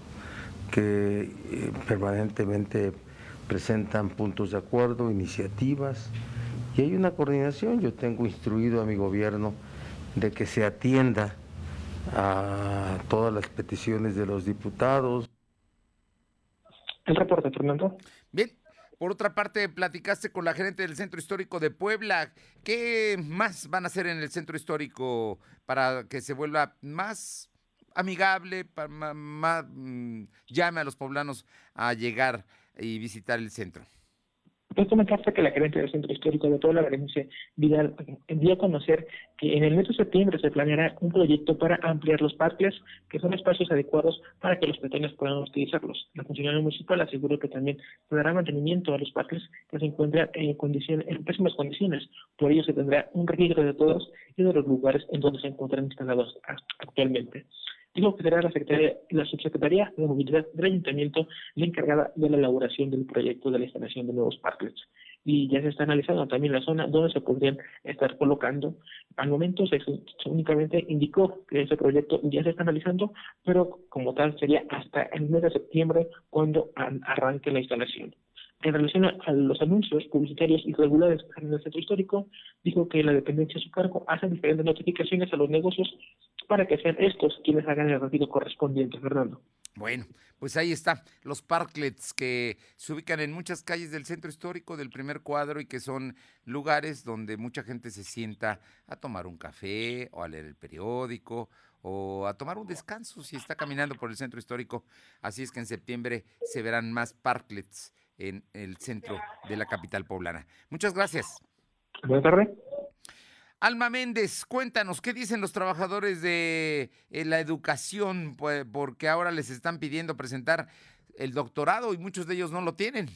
que eh, permanentemente presentan puntos de acuerdo, iniciativas, y hay una coordinación. Yo tengo instruido a mi gobierno de que se atienda a todas las peticiones de los diputados. El reporte, Fernando. Bien, por otra parte, platicaste con la gerente del Centro Histórico de Puebla. ¿Qué más van a hacer en el Centro Histórico para que se vuelva más amigable, para más, mm, llame a los poblanos a llegar y visitar el centro? Puedes comentarte que la gerente del Centro Histórico de toda la Berenice Vidal dio a conocer que en el mes de septiembre se planeará un proyecto para ampliar los parques, que son espacios adecuados para que los peatones puedan utilizarlos. La funcionaria municipal aseguró que también se dará mantenimiento a los parques que se encuentran en, condiciones, en pésimas condiciones. Por ello se tendrá un registro de todos y de los lugares en donde se encuentran instalados actualmente dijo que será la, la subsecretaría de movilidad del ayuntamiento la encargada de la elaboración del proyecto de la instalación de nuevos parques. Y ya se está analizando también la zona donde se podrían estar colocando. Al momento se, únicamente indicó que ese proyecto ya se está analizando, pero como tal sería hasta el mes de septiembre cuando arranque la instalación. En relación a, los anuncios publicitarios irregulares en el centro histórico, dijo que la dependencia de su cargo hace diferentes notificaciones a los negocios para que sean estos quienes hagan el retiro correspondiente, Fernando. Bueno, pues ahí está, los parklets que se ubican en muchas calles del centro histórico del primer cuadro y que son lugares donde mucha gente se sienta a tomar un café o a leer el periódico o a tomar un descanso si está caminando por el centro histórico. Así es que en septiembre se verán más parklets en el centro de la capital poblana. Muchas gracias. Buenas tardes. Alma Méndez, cuéntanos, ¿qué dicen los trabajadores de eh, la educación? Pues, porque ahora les están pidiendo presentar el doctorado y muchos de ellos no lo tienen.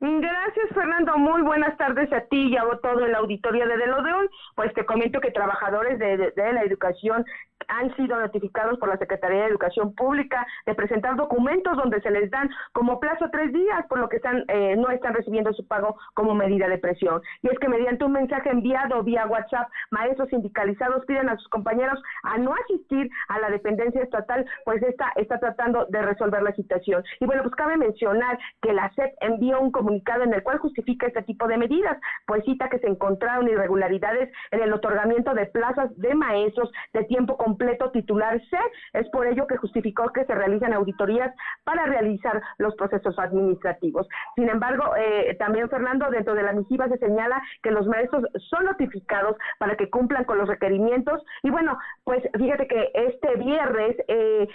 Gracias, Fernando. Muy buenas tardes a ti y a todo el auditorio de, de lo de hoy. Pues te comento que trabajadores de, de la educación han sido notificados por la Secretaría de Educación Pública de presentar documentos donde se les dan como plazo tres días, por lo que están eh, no están recibiendo su pago como medida de presión. Y es que mediante un mensaje enviado vía WhatsApp, maestros sindicalizados piden a sus compañeros a no asistir a la dependencia estatal, pues esta está tratando de resolver la situación. Y bueno, pues cabe mencionar que la SEP envió un comunicado en el cual justifica este tipo de medidas, pues cita que se encontraron irregularidades en el otorgamiento de plazas de maestros de tiempo completo completo titular C. Es por ello que justificó que se realicen auditorías para realizar los procesos administrativos. Sin embargo, eh, también Fernando, dentro de la misiva se señala que los maestros son notificados para que cumplan con los requerimientos. Y bueno, pues fíjate que este viernes eh,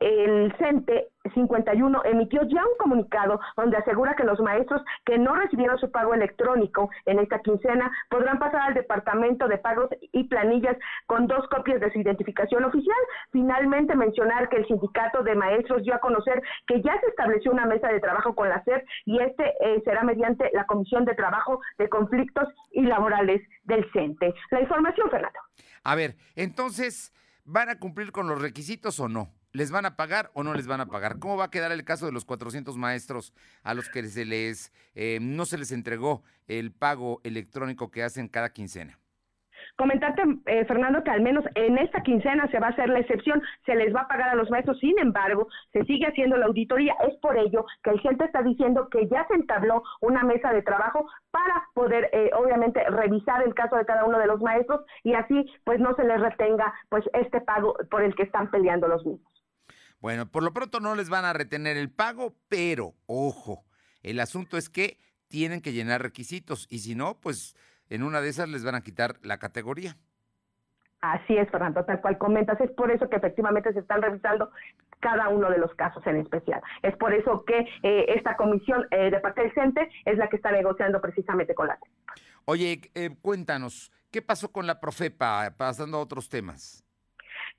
el CENTE 51 emitió ya un comunicado donde asegura que los maestros que no recibieron su pago electrónico en esta quincena podrán pasar al departamento de pagos y planillas con dos copias de su identificación oficial. Finalmente mencionar que el sindicato de maestros dio a conocer que ya se estableció una mesa de trabajo con la SEP y este eh, será mediante la Comisión de Trabajo de Conflictos y Laborales del CENTE. La información, Fernando. A ver, entonces, ¿van a cumplir con los requisitos o no? ¿Les van a pagar o no les van a pagar? ¿Cómo va a quedar el caso de los 400 maestros a los que se les eh, no se les entregó el pago electrónico que hacen cada quincena? Comentarte, eh, Fernando, que al menos en esta quincena se va a hacer la excepción, se les va a pagar a los maestros, sin embargo, se sigue haciendo la auditoría. Es por ello que el gente está diciendo que ya se entabló una mesa de trabajo para poder, eh, obviamente, revisar el caso de cada uno de los maestros y así, pues, no se les retenga, pues, este pago por el que están peleando los mismos. Bueno, por lo pronto no les van a retener el pago, pero ojo, el asunto es que tienen que llenar requisitos y si no, pues en una de esas les van a quitar la categoría. Así es, Fernando, tal cual comentas. Es por eso que efectivamente se están revisando cada uno de los casos en especial. Es por eso que eh, esta comisión eh, de parte del CENTE es la que está negociando precisamente con la Oye, eh, cuéntanos, ¿qué pasó con la Profepa, pasando a otros temas?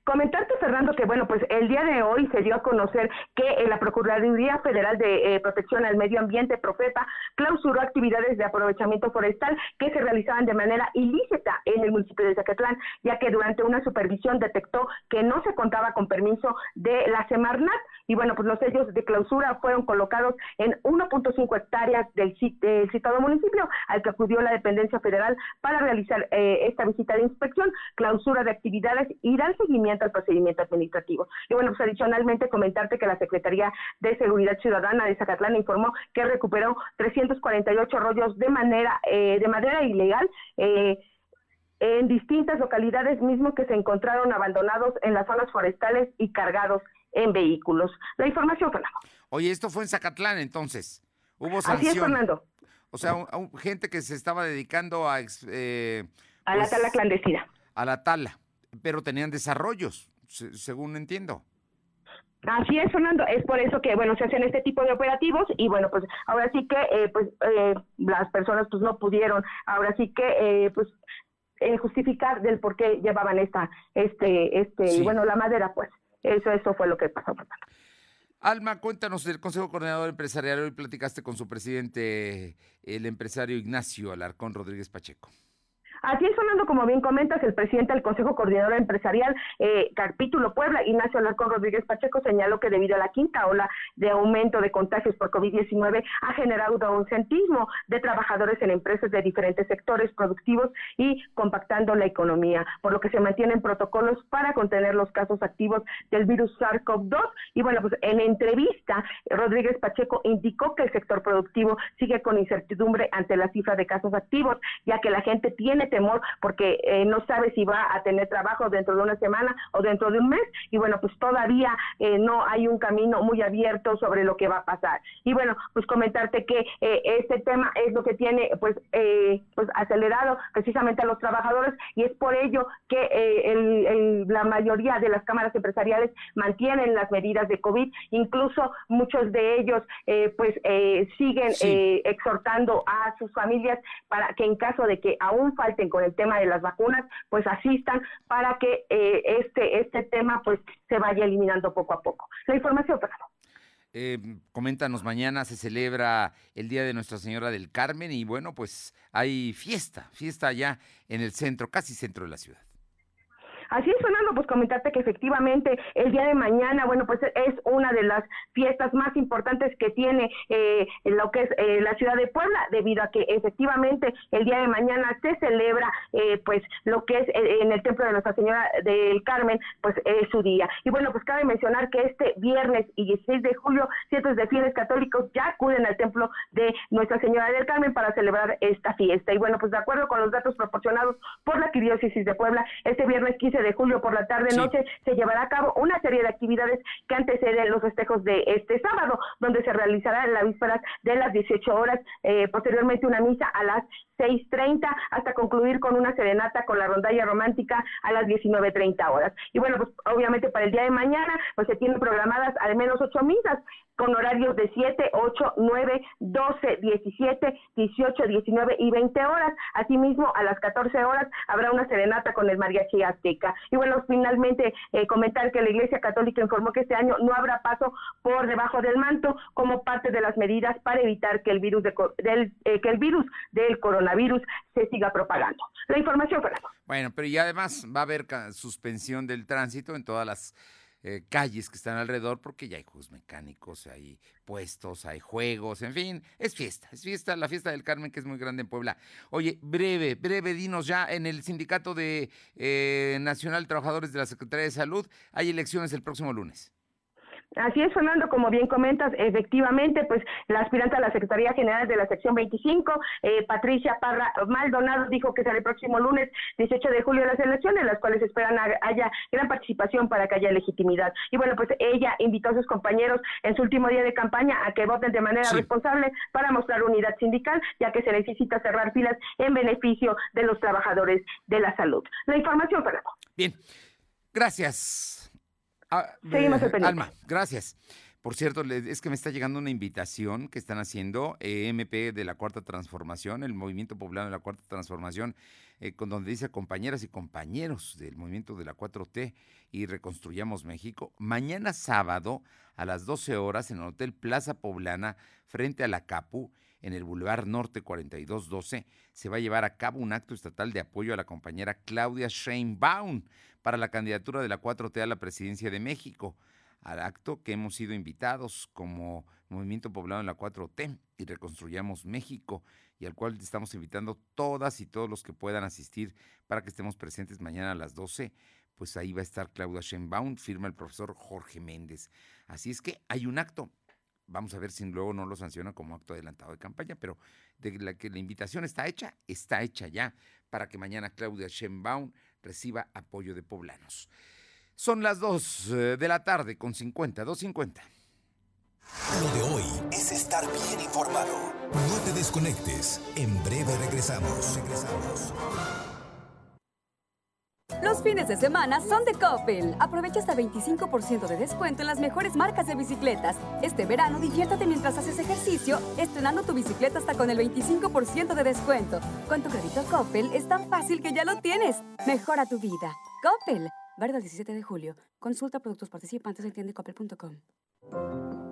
Comentarte, Fernando, que bueno, pues el día de hoy se dio a conocer que eh, la Procuraduría Federal de eh, Protección al Medio Ambiente, Profepa, clausuró actividades de aprovechamiento forestal que se realizaban de manera ilícita en el municipio de Zacatlán, ya que durante una supervisión detectó que no se contaba con permiso de la Semarnat. Y bueno, pues los sellos de clausura fueron colocados en 1.5 hectáreas del, citado municipio al que acudió la dependencia federal para realizar eh, esta visita de inspección, clausura de actividades y dar seguimiento al procedimiento administrativo. Y bueno, pues adicionalmente comentarte que la Secretaría de Seguridad Ciudadana de Zacatlán informó que recuperó 348 rollos de manera, eh, de manera ilegal. Eh, en distintas localidades mismo que se encontraron abandonados en las zonas forestales y cargados en vehículos. La información, Fernando. Oye, esto fue en Zacatlán entonces. Hubo sanción. Así es, Fernando. O sea, gente que se estaba dedicando a... Eh, a la pues, tala clandestina. A la tala pero tenían desarrollos, según entiendo. Así es, Fernando. Es por eso que, bueno, se hacen este tipo de operativos y, bueno, pues ahora sí que, eh, pues, eh, las personas, pues, no pudieron, ahora sí que, eh, pues, justificar del por qué llevaban esta, este, este, y bueno, la madera, pues, eso, eso fue lo que pasó, Fernando. Alma, cuéntanos del Consejo Coordinador Empresarial. Hoy platicaste con su presidente, el empresario Ignacio Alarcón Rodríguez Pacheco. Así es, Fernando, como bien comentas, el presidente del Consejo Coordinador Empresarial, eh, capítulo Puebla, Ignacio Alarcón Rodríguez Pacheco, señaló que debido a la quinta ola de aumento de contagios por COVID-19 ha generado un ausentismo de trabajadores en empresas de diferentes sectores productivos y compactando la economía, por lo que se mantienen protocolos para contener los casos activos del virus SARS-CoV-2. Y bueno, pues en entrevista, Rodríguez Pacheco indicó que el sector productivo sigue con incertidumbre ante la cifra de casos activos, ya que la gente tiene temor porque eh, no sabe si va a tener trabajo dentro de una semana o dentro de un mes. Y bueno, pues todavía eh, no hay un camino muy abierto sobre lo que va a pasar. Y bueno, pues comentarte que eh, este tema es lo que tiene pues, pues acelerado precisamente a los trabajadores. Y es por ello que el, la mayoría de las cámaras empresariales mantienen las medidas de COVID, incluso muchos de ellos pues siguen exhortando a sus familias para que en caso de que aún falte con el tema de las vacunas, pues asistan para que eh, este, este tema pues se vaya eliminando poco a poco. La información, por. Eh, coméntanos, mañana se celebra el Día de Nuestra Señora del Carmen y bueno, pues hay fiesta, fiesta allá en el centro, casi centro de la ciudad. Así es, Fernando, pues comentarte que efectivamente el día de mañana, bueno, pues es una de las fiestas más importantes que tiene eh, lo que es eh, la ciudad de Puebla, debido a que efectivamente el día de mañana se celebra eh, pues lo que es eh, en el templo de Nuestra Señora del Carmen, pues es su día. Y bueno, pues cabe mencionar que este viernes y 16 de julio, cientos de fieles católicos ya acuden al templo de Nuestra Señora del Carmen para celebrar esta fiesta. Y bueno, pues de acuerdo con los datos proporcionados por la Arquidiócesis de Puebla, este viernes 15 de julio por la tarde-noche se llevará a cabo una serie de actividades que anteceden los festejos de este sábado, donde se realizará en la víspera de las 18 horas, eh, posteriormente una misa a las 6.30 hasta concluir con una serenata con la rondalla romántica a las 19.30 horas. Y bueno, pues obviamente para el día de mañana pues se tienen programadas al menos ocho misas con horarios de 7, 8, 9, 12, 17, 18, 19 y 20 horas. Asimismo, a las 14 horas habrá una serenata con el mariachi azteca. Y bueno, finalmente eh, comentar que la Iglesia Católica informó que este año no habrá paso por debajo del manto como parte de las medidas para evitar que el virus del, eh, que el virus del coronavirus se siga propagando. La información, Fernando. Bueno, pero y además va a haber suspensión del tránsito en todas las eh, calles que están alrededor, porque ya hay juegos mecánicos, hay puestos, hay juegos, en fin, es fiesta, es fiesta, la fiesta del Carmen que es muy grande en Puebla. Oye, breve, breve, dinos ya, en el Sindicato de eh, Nacional Trabajadores de la Secretaría de Salud hay elecciones el próximo lunes. Así es, Fernando, como bien comentas, efectivamente, pues la aspirante a la Secretaría General de la Sección 25, eh, Patricia Parra Maldonado, dijo que será el próximo lunes 18 de julio las elecciones, las cuales esperan haya gran participación para que haya legitimidad. Y bueno, pues ella invitó a sus compañeros en su último día de campaña a que voten de manera responsable para mostrar unidad sindical, ya que se necesita cerrar filas en beneficio de los trabajadores de la salud. La información, Fernando. Bien, gracias. Ah, Seguimos el Alma, gracias. Por cierto, es que me está llegando una invitación que están haciendo EMP de la Cuarta Transformación, el Movimiento Poblano de la Cuarta Transformación, eh, con donde dice compañeras y compañeros del movimiento de la 4T y Reconstruyamos México. Mañana sábado a las 12 horas en el Hotel Plaza Poblana, frente a la CAPU, en el Boulevard Norte 4212, se va a llevar a cabo un acto estatal de apoyo a la compañera Claudia Sheinbaum para la candidatura de la 4T a la presidencia de México. Al acto que hemos sido invitados como Movimiento Poblado en la 4T y Reconstruyamos México y al cual estamos invitando todas y todos los que puedan asistir para que estemos presentes mañana a las 12 pues ahí va a estar Claudia Sheinbaum, firma el profesor Jorge Méndez. Así es que hay un acto Vamos a ver si luego no lo sanciona como acto adelantado de campaña, pero de la que la invitación está hecha, está hecha ya para que mañana Claudia Sheinbaum reciba apoyo de poblanos. Son las 2 eh, de la tarde con 50, 2.50. Lo de hoy es estar bien informado. No te desconectes. En breve regresamos. Regresamos. Los fines de semana son de Coppel. Aprovecha hasta 25% de descuento en las mejores marcas de bicicletas. Este verano diviértate mientras haces ejercicio, estrenando tu bicicleta hasta con el 25% de descuento. Con tu crédito Coppel es tan fácil que ya lo tienes. Mejora tu vida. Coppel. Válido el 17 de julio. Consulta productos participantes en tiendecoppel.com.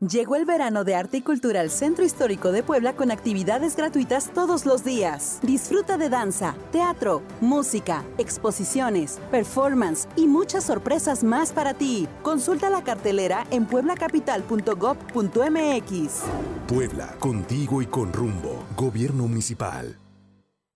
Llegó el verano de arte y cultura al Centro Histórico de Puebla con actividades gratuitas todos los días. Disfruta de danza, teatro, música, exposiciones, performance y muchas sorpresas más para ti. Consulta la cartelera en pueblacapital.gov.mx. Puebla, contigo y con rumbo. Gobierno Municipal.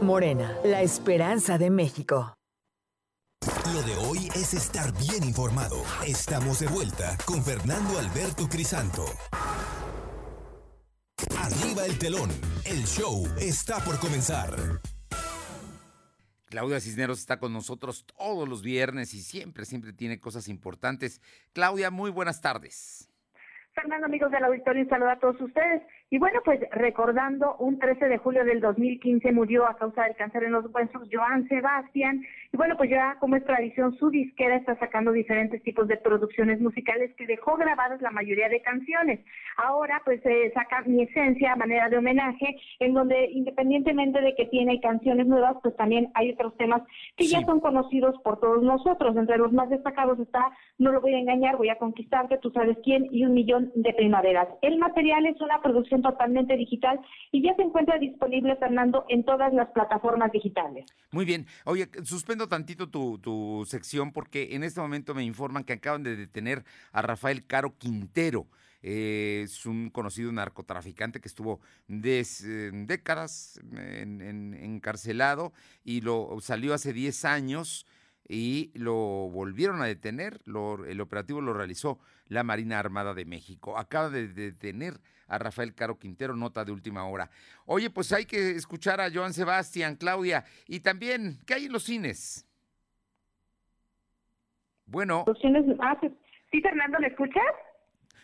Morena, la esperanza de México. Lo de hoy es estar bien informado. Estamos de vuelta con Fernando Alberto Crisanto. Arriba el telón. El show está por comenzar. Claudia Cisneros está con nosotros todos los viernes y siempre, siempre tiene cosas importantes. Claudia, muy buenas tardes. Fernando, amigos del auditorio, un saludo a todos ustedes. Y bueno, pues recordando, un 13 de julio del 2015 murió a causa del cáncer en los huesos Joan Sebastián. Y bueno, pues ya como es tradición, su disquera está sacando diferentes tipos de producciones musicales que dejó grabadas la mayoría de canciones. Ahora pues se saca Mi Esencia a manera de homenaje, en donde independientemente de que tiene canciones nuevas, pues también hay otros temas que ya son conocidos por todos nosotros. Entre los más destacados está No lo voy a engañar, voy a conquistarte, tú sabes quién y Un millón de primaveras. El material es una producción totalmente digital y ya se encuentra disponible, Fernando, en todas las plataformas digitales. Muy bien. Oye, suspendo tantito tu, tu sección porque en este momento me informan que acaban de detener a Rafael Caro Quintero. es un conocido narcotraficante que estuvo décadas encarcelado y lo salió hace 10 años y lo volvieron a detener. el operativo lo realizó la Marina Armada de México. Acaba de detener a Rafael Caro Quintero, nota de última hora. Oye, pues hay que escuchar a Joan Sebastián, Claudia, y también, ¿qué hay en los cines? Bueno. Los cines, ah, sí, Fernando, ¿le escuchas?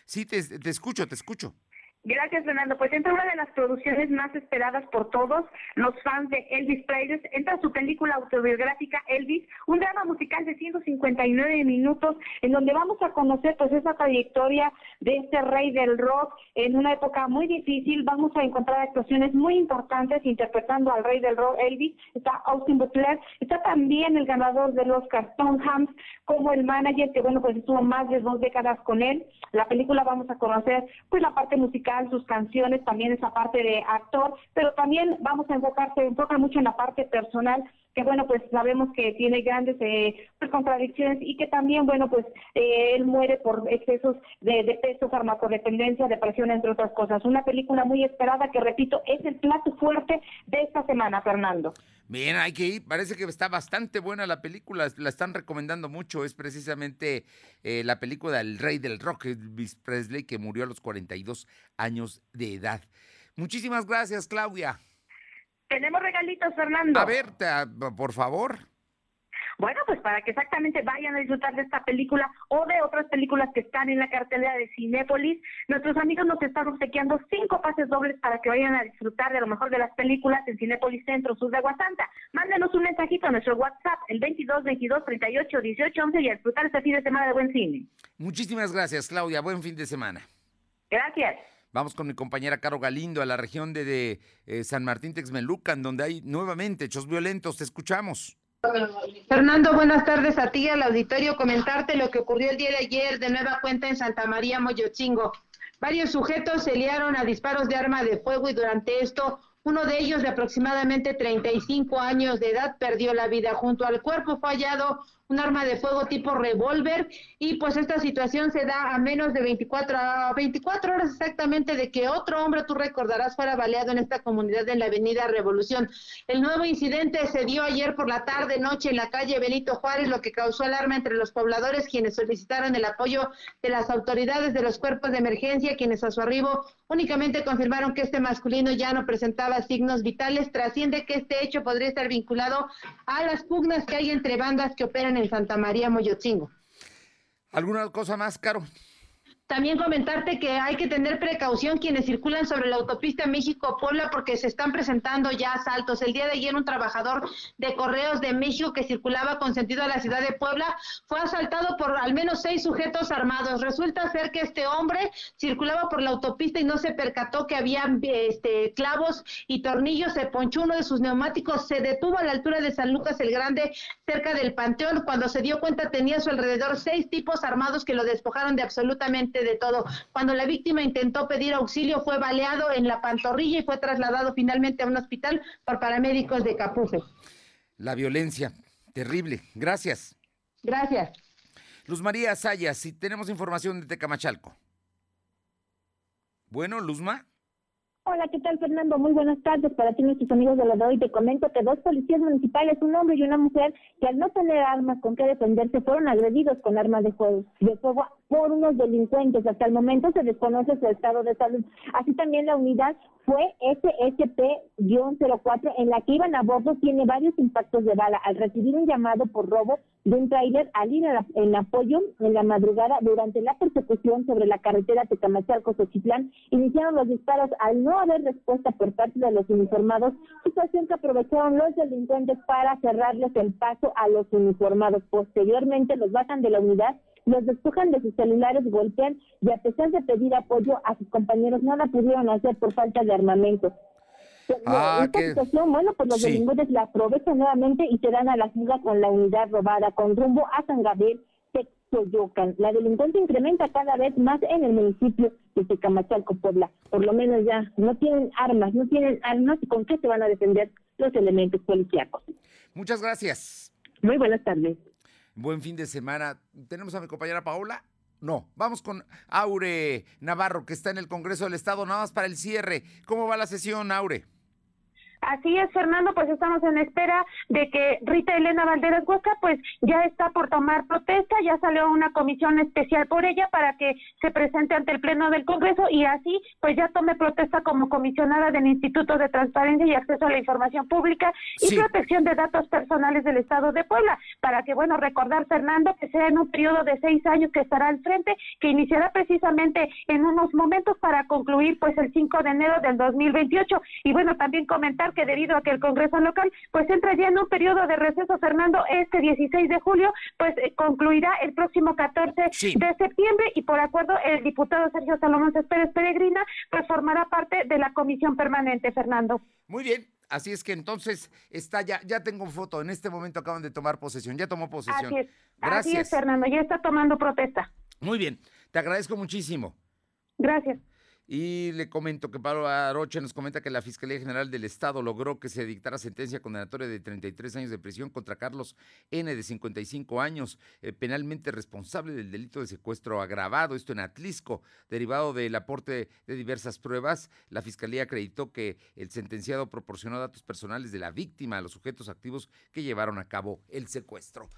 Sí, te, te escucho, te escucho. Gracias, Fernando. Pues entra una de las producciones más esperadas por todos los fans de Elvis Presley. Entra su película autobiográfica Elvis, un drama musical de 159 minutos en donde vamos a conocer pues esa trayectoria de este rey del rock en una época muy difícil. Vamos a encontrar actuaciones muy importantes interpretando al rey del rock Elvis. Está Austin Butler, está también el ganador del Oscar Tom Hanks como el manager que bueno pues estuvo más de dos décadas con él. La película vamos a conocer pues la parte musical sus canciones, también esa parte de actor, pero también vamos a enfocarse, enfoca mucho en la parte personal, que bueno, pues sabemos que tiene grandes eh, pues, contradicciones y que también, bueno, pues eh, él muere por excesos de, de peso, farmacodependencia, depresión, entre otras cosas. Una película muy esperada que, repito, es el plato fuerte de esta semana, Fernando. Bien, hay que ir. Parece que está bastante buena la película. La están recomendando mucho. Es precisamente eh, la película del rey del rock, Elvis Presley, que murió a los 42 años de edad. Muchísimas gracias, Claudia. Tenemos regalitos, Fernando. A ver, por favor. Bueno, pues para que exactamente vayan a disfrutar de esta película o de otras películas que están en la cartelera de Cinépolis, nuestros amigos nos están obsequiando cinco pases dobles para que vayan a disfrutar de lo mejor de las películas en Cinépolis Centro Sur de Aguasanta. Mándenos un mensajito a nuestro WhatsApp, el 22 22 38 18 11 y a disfrutar este fin de semana de buen cine. Muchísimas gracias, Claudia. Buen fin de semana. Gracias. Vamos con mi compañera Caro Galindo a la región de, eh, San Martín Texmelucan, donde hay nuevamente hechos violentos. Te escuchamos. Fernando, buenas tardes a ti, al auditorio. Comentarte lo que ocurrió el día de ayer de nueva cuenta en Santa María Moyochingo. Varios sujetos se liaron a disparos de arma de fuego y durante esto uno de ellos de aproximadamente 35 años de edad perdió la vida. Junto al cuerpo fue hallado un arma de fuego tipo revólver y pues esta situación se da a menos de 24, a 24 horas exactamente de que otro hombre, tú recordarás, fuera baleado en esta comunidad de la avenida Revolución. El nuevo incidente se dio ayer por la tarde, noche en la calle Benito Juárez, lo que causó alarma entre los pobladores quienes solicitaron el apoyo de las autoridades de los cuerpos de emergencia, quienes a su arribo únicamente confirmaron que este masculino ya no presentaba signos vitales. Trasciende que este hecho podría estar vinculado a las pugnas que hay entre bandas que operan en Santa María Moyotzingo. ¿Alguna cosa más, Caro? También comentarte que hay que tener precaución quienes circulan sobre la autopista México-Puebla porque se están presentando ya asaltos. El día de ayer un trabajador de Correos de México que circulaba con sentido a la ciudad de Puebla fue asaltado por al menos seis sujetos armados. Resulta ser que este hombre circulaba por la autopista y no se percató que había este, clavos y tornillos. Se ponchó uno de sus neumáticos, se detuvo a la altura de San Lucas el Grande, cerca del Panteón. Cuando se dio cuenta tenía a su alrededor seis tipos armados que lo despojaron de absolutamente de todo. Cuando la víctima intentó pedir auxilio, fue baleado en la pantorrilla y fue trasladado finalmente a un hospital por paramédicos de Capuse. La violencia, terrible. Gracias. Gracias. Luz María Sayas, si tenemos información de Tecamachalco. Bueno, Luzma. Hola, ¿qué tal Fernando? Muy buenas tardes para ti nuestros amigos de la de hoy. Te comento que dos policías municipales, un hombre y una mujer, que al no tener armas con que defenderse, fueron agredidos con armas de fuego, de fuego por unos delincuentes. Hasta el momento se desconoce su estado de salud. Así también la unidad fue SSP-04 en la que iban a bordo tiene varios impactos de bala al recibir un llamado por robo de un tráiler al ir en apoyo en la madrugada durante la persecución sobre la carretera Tecamachalco-Xochitlán iniciaron los disparos al no haber respuesta por parte de los uniformados, situación que aprovecharon los delincuentes para cerrarles el paso a los uniformados. Posteriormente los bajan de la unidad los despojan de sus celulares, golpean y a pesar de pedir apoyo a sus compañeros, nada pudieron hacer por falta de armamento. Ah, esta situación, bueno, pues los delincuentes la aprovechan nuevamente y se dan a la fuga con la unidad robada, con rumbo a San Gabriel, Texoyocan. La delincuencia incrementa cada vez más en el municipio de Tecamachalco, Puebla. Por lo menos ya no tienen armas, no tienen armas y con qué se van a defender los elementos policíacos. Muchas gracias. Muy buenas tardes. Buen fin de semana. ¿Tenemos a mi compañera Paola? No, vamos con Aure Navarro, que está en el Congreso del Estado, nada más para el cierre. ¿Cómo va la sesión, Aure? Así es, Fernando, pues estamos en espera de que Rita Elena Valderas Huesca pues ya está por tomar protesta, ya salió una comisión especial por ella para que se presente ante el Pleno del Congreso y así pues ya tome protesta como comisionada del Instituto de Transparencia y Acceso a la Información Pública y Protección de Datos Personales del Estado de Puebla, para que, bueno, recordar, Fernando, que sea en un periodo de seis años que estará al frente, que iniciará precisamente en unos momentos para concluir pues el 5 de enero del 2028. Y bueno, también comentar que debido a que el Congreso local pues entra ya en un periodo de receso, Fernando, este 16 de julio, pues eh, concluirá el próximo 14 de septiembre y por acuerdo el diputado Sergio Salomón Céspedes Peregrina pues formará parte de la comisión permanente, Fernando. Muy bien, Así es que entonces está ya, ya tengo foto. En este momento acaban de tomar posesión. Ya tomó posesión. Así es. Gracias. Así es, Fernando. Ya está tomando protesta. Muy bien. Te agradezco muchísimo. Gracias. Y le comento que Pablo Aroche nos comenta que la Fiscalía General del Estado logró que se dictara sentencia condenatoria de 33 años de prisión contra Carlos N. de 55 años, eh, penalmente responsable del delito de secuestro agravado, esto en Atlisco, derivado del aporte de diversas pruebas. La Fiscalía acreditó que el sentenciado proporcionó datos personales de la víctima a los sujetos activos que llevaron a cabo el secuestro.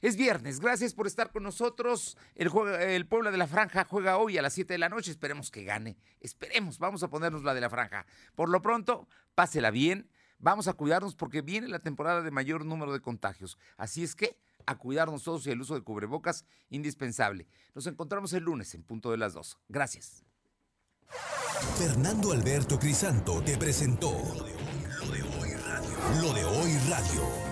Es viernes, gracias por estar con nosotros. El, el Puebla de la Franja juega hoy a las 7 de la noche, esperemos que gane Esperemos, vamos a ponernos la de la franja. Por lo pronto, pásela bien, vamos a cuidarnos porque viene la temporada de mayor número de contagios. Así es que a cuidarnos todos y el uso de cubrebocas indispensable. Nos encontramos el lunes en punto de las dos. Gracias. Fernando Alberto Crisanto te presentó lo de hoy radio. Lo de hoy radio.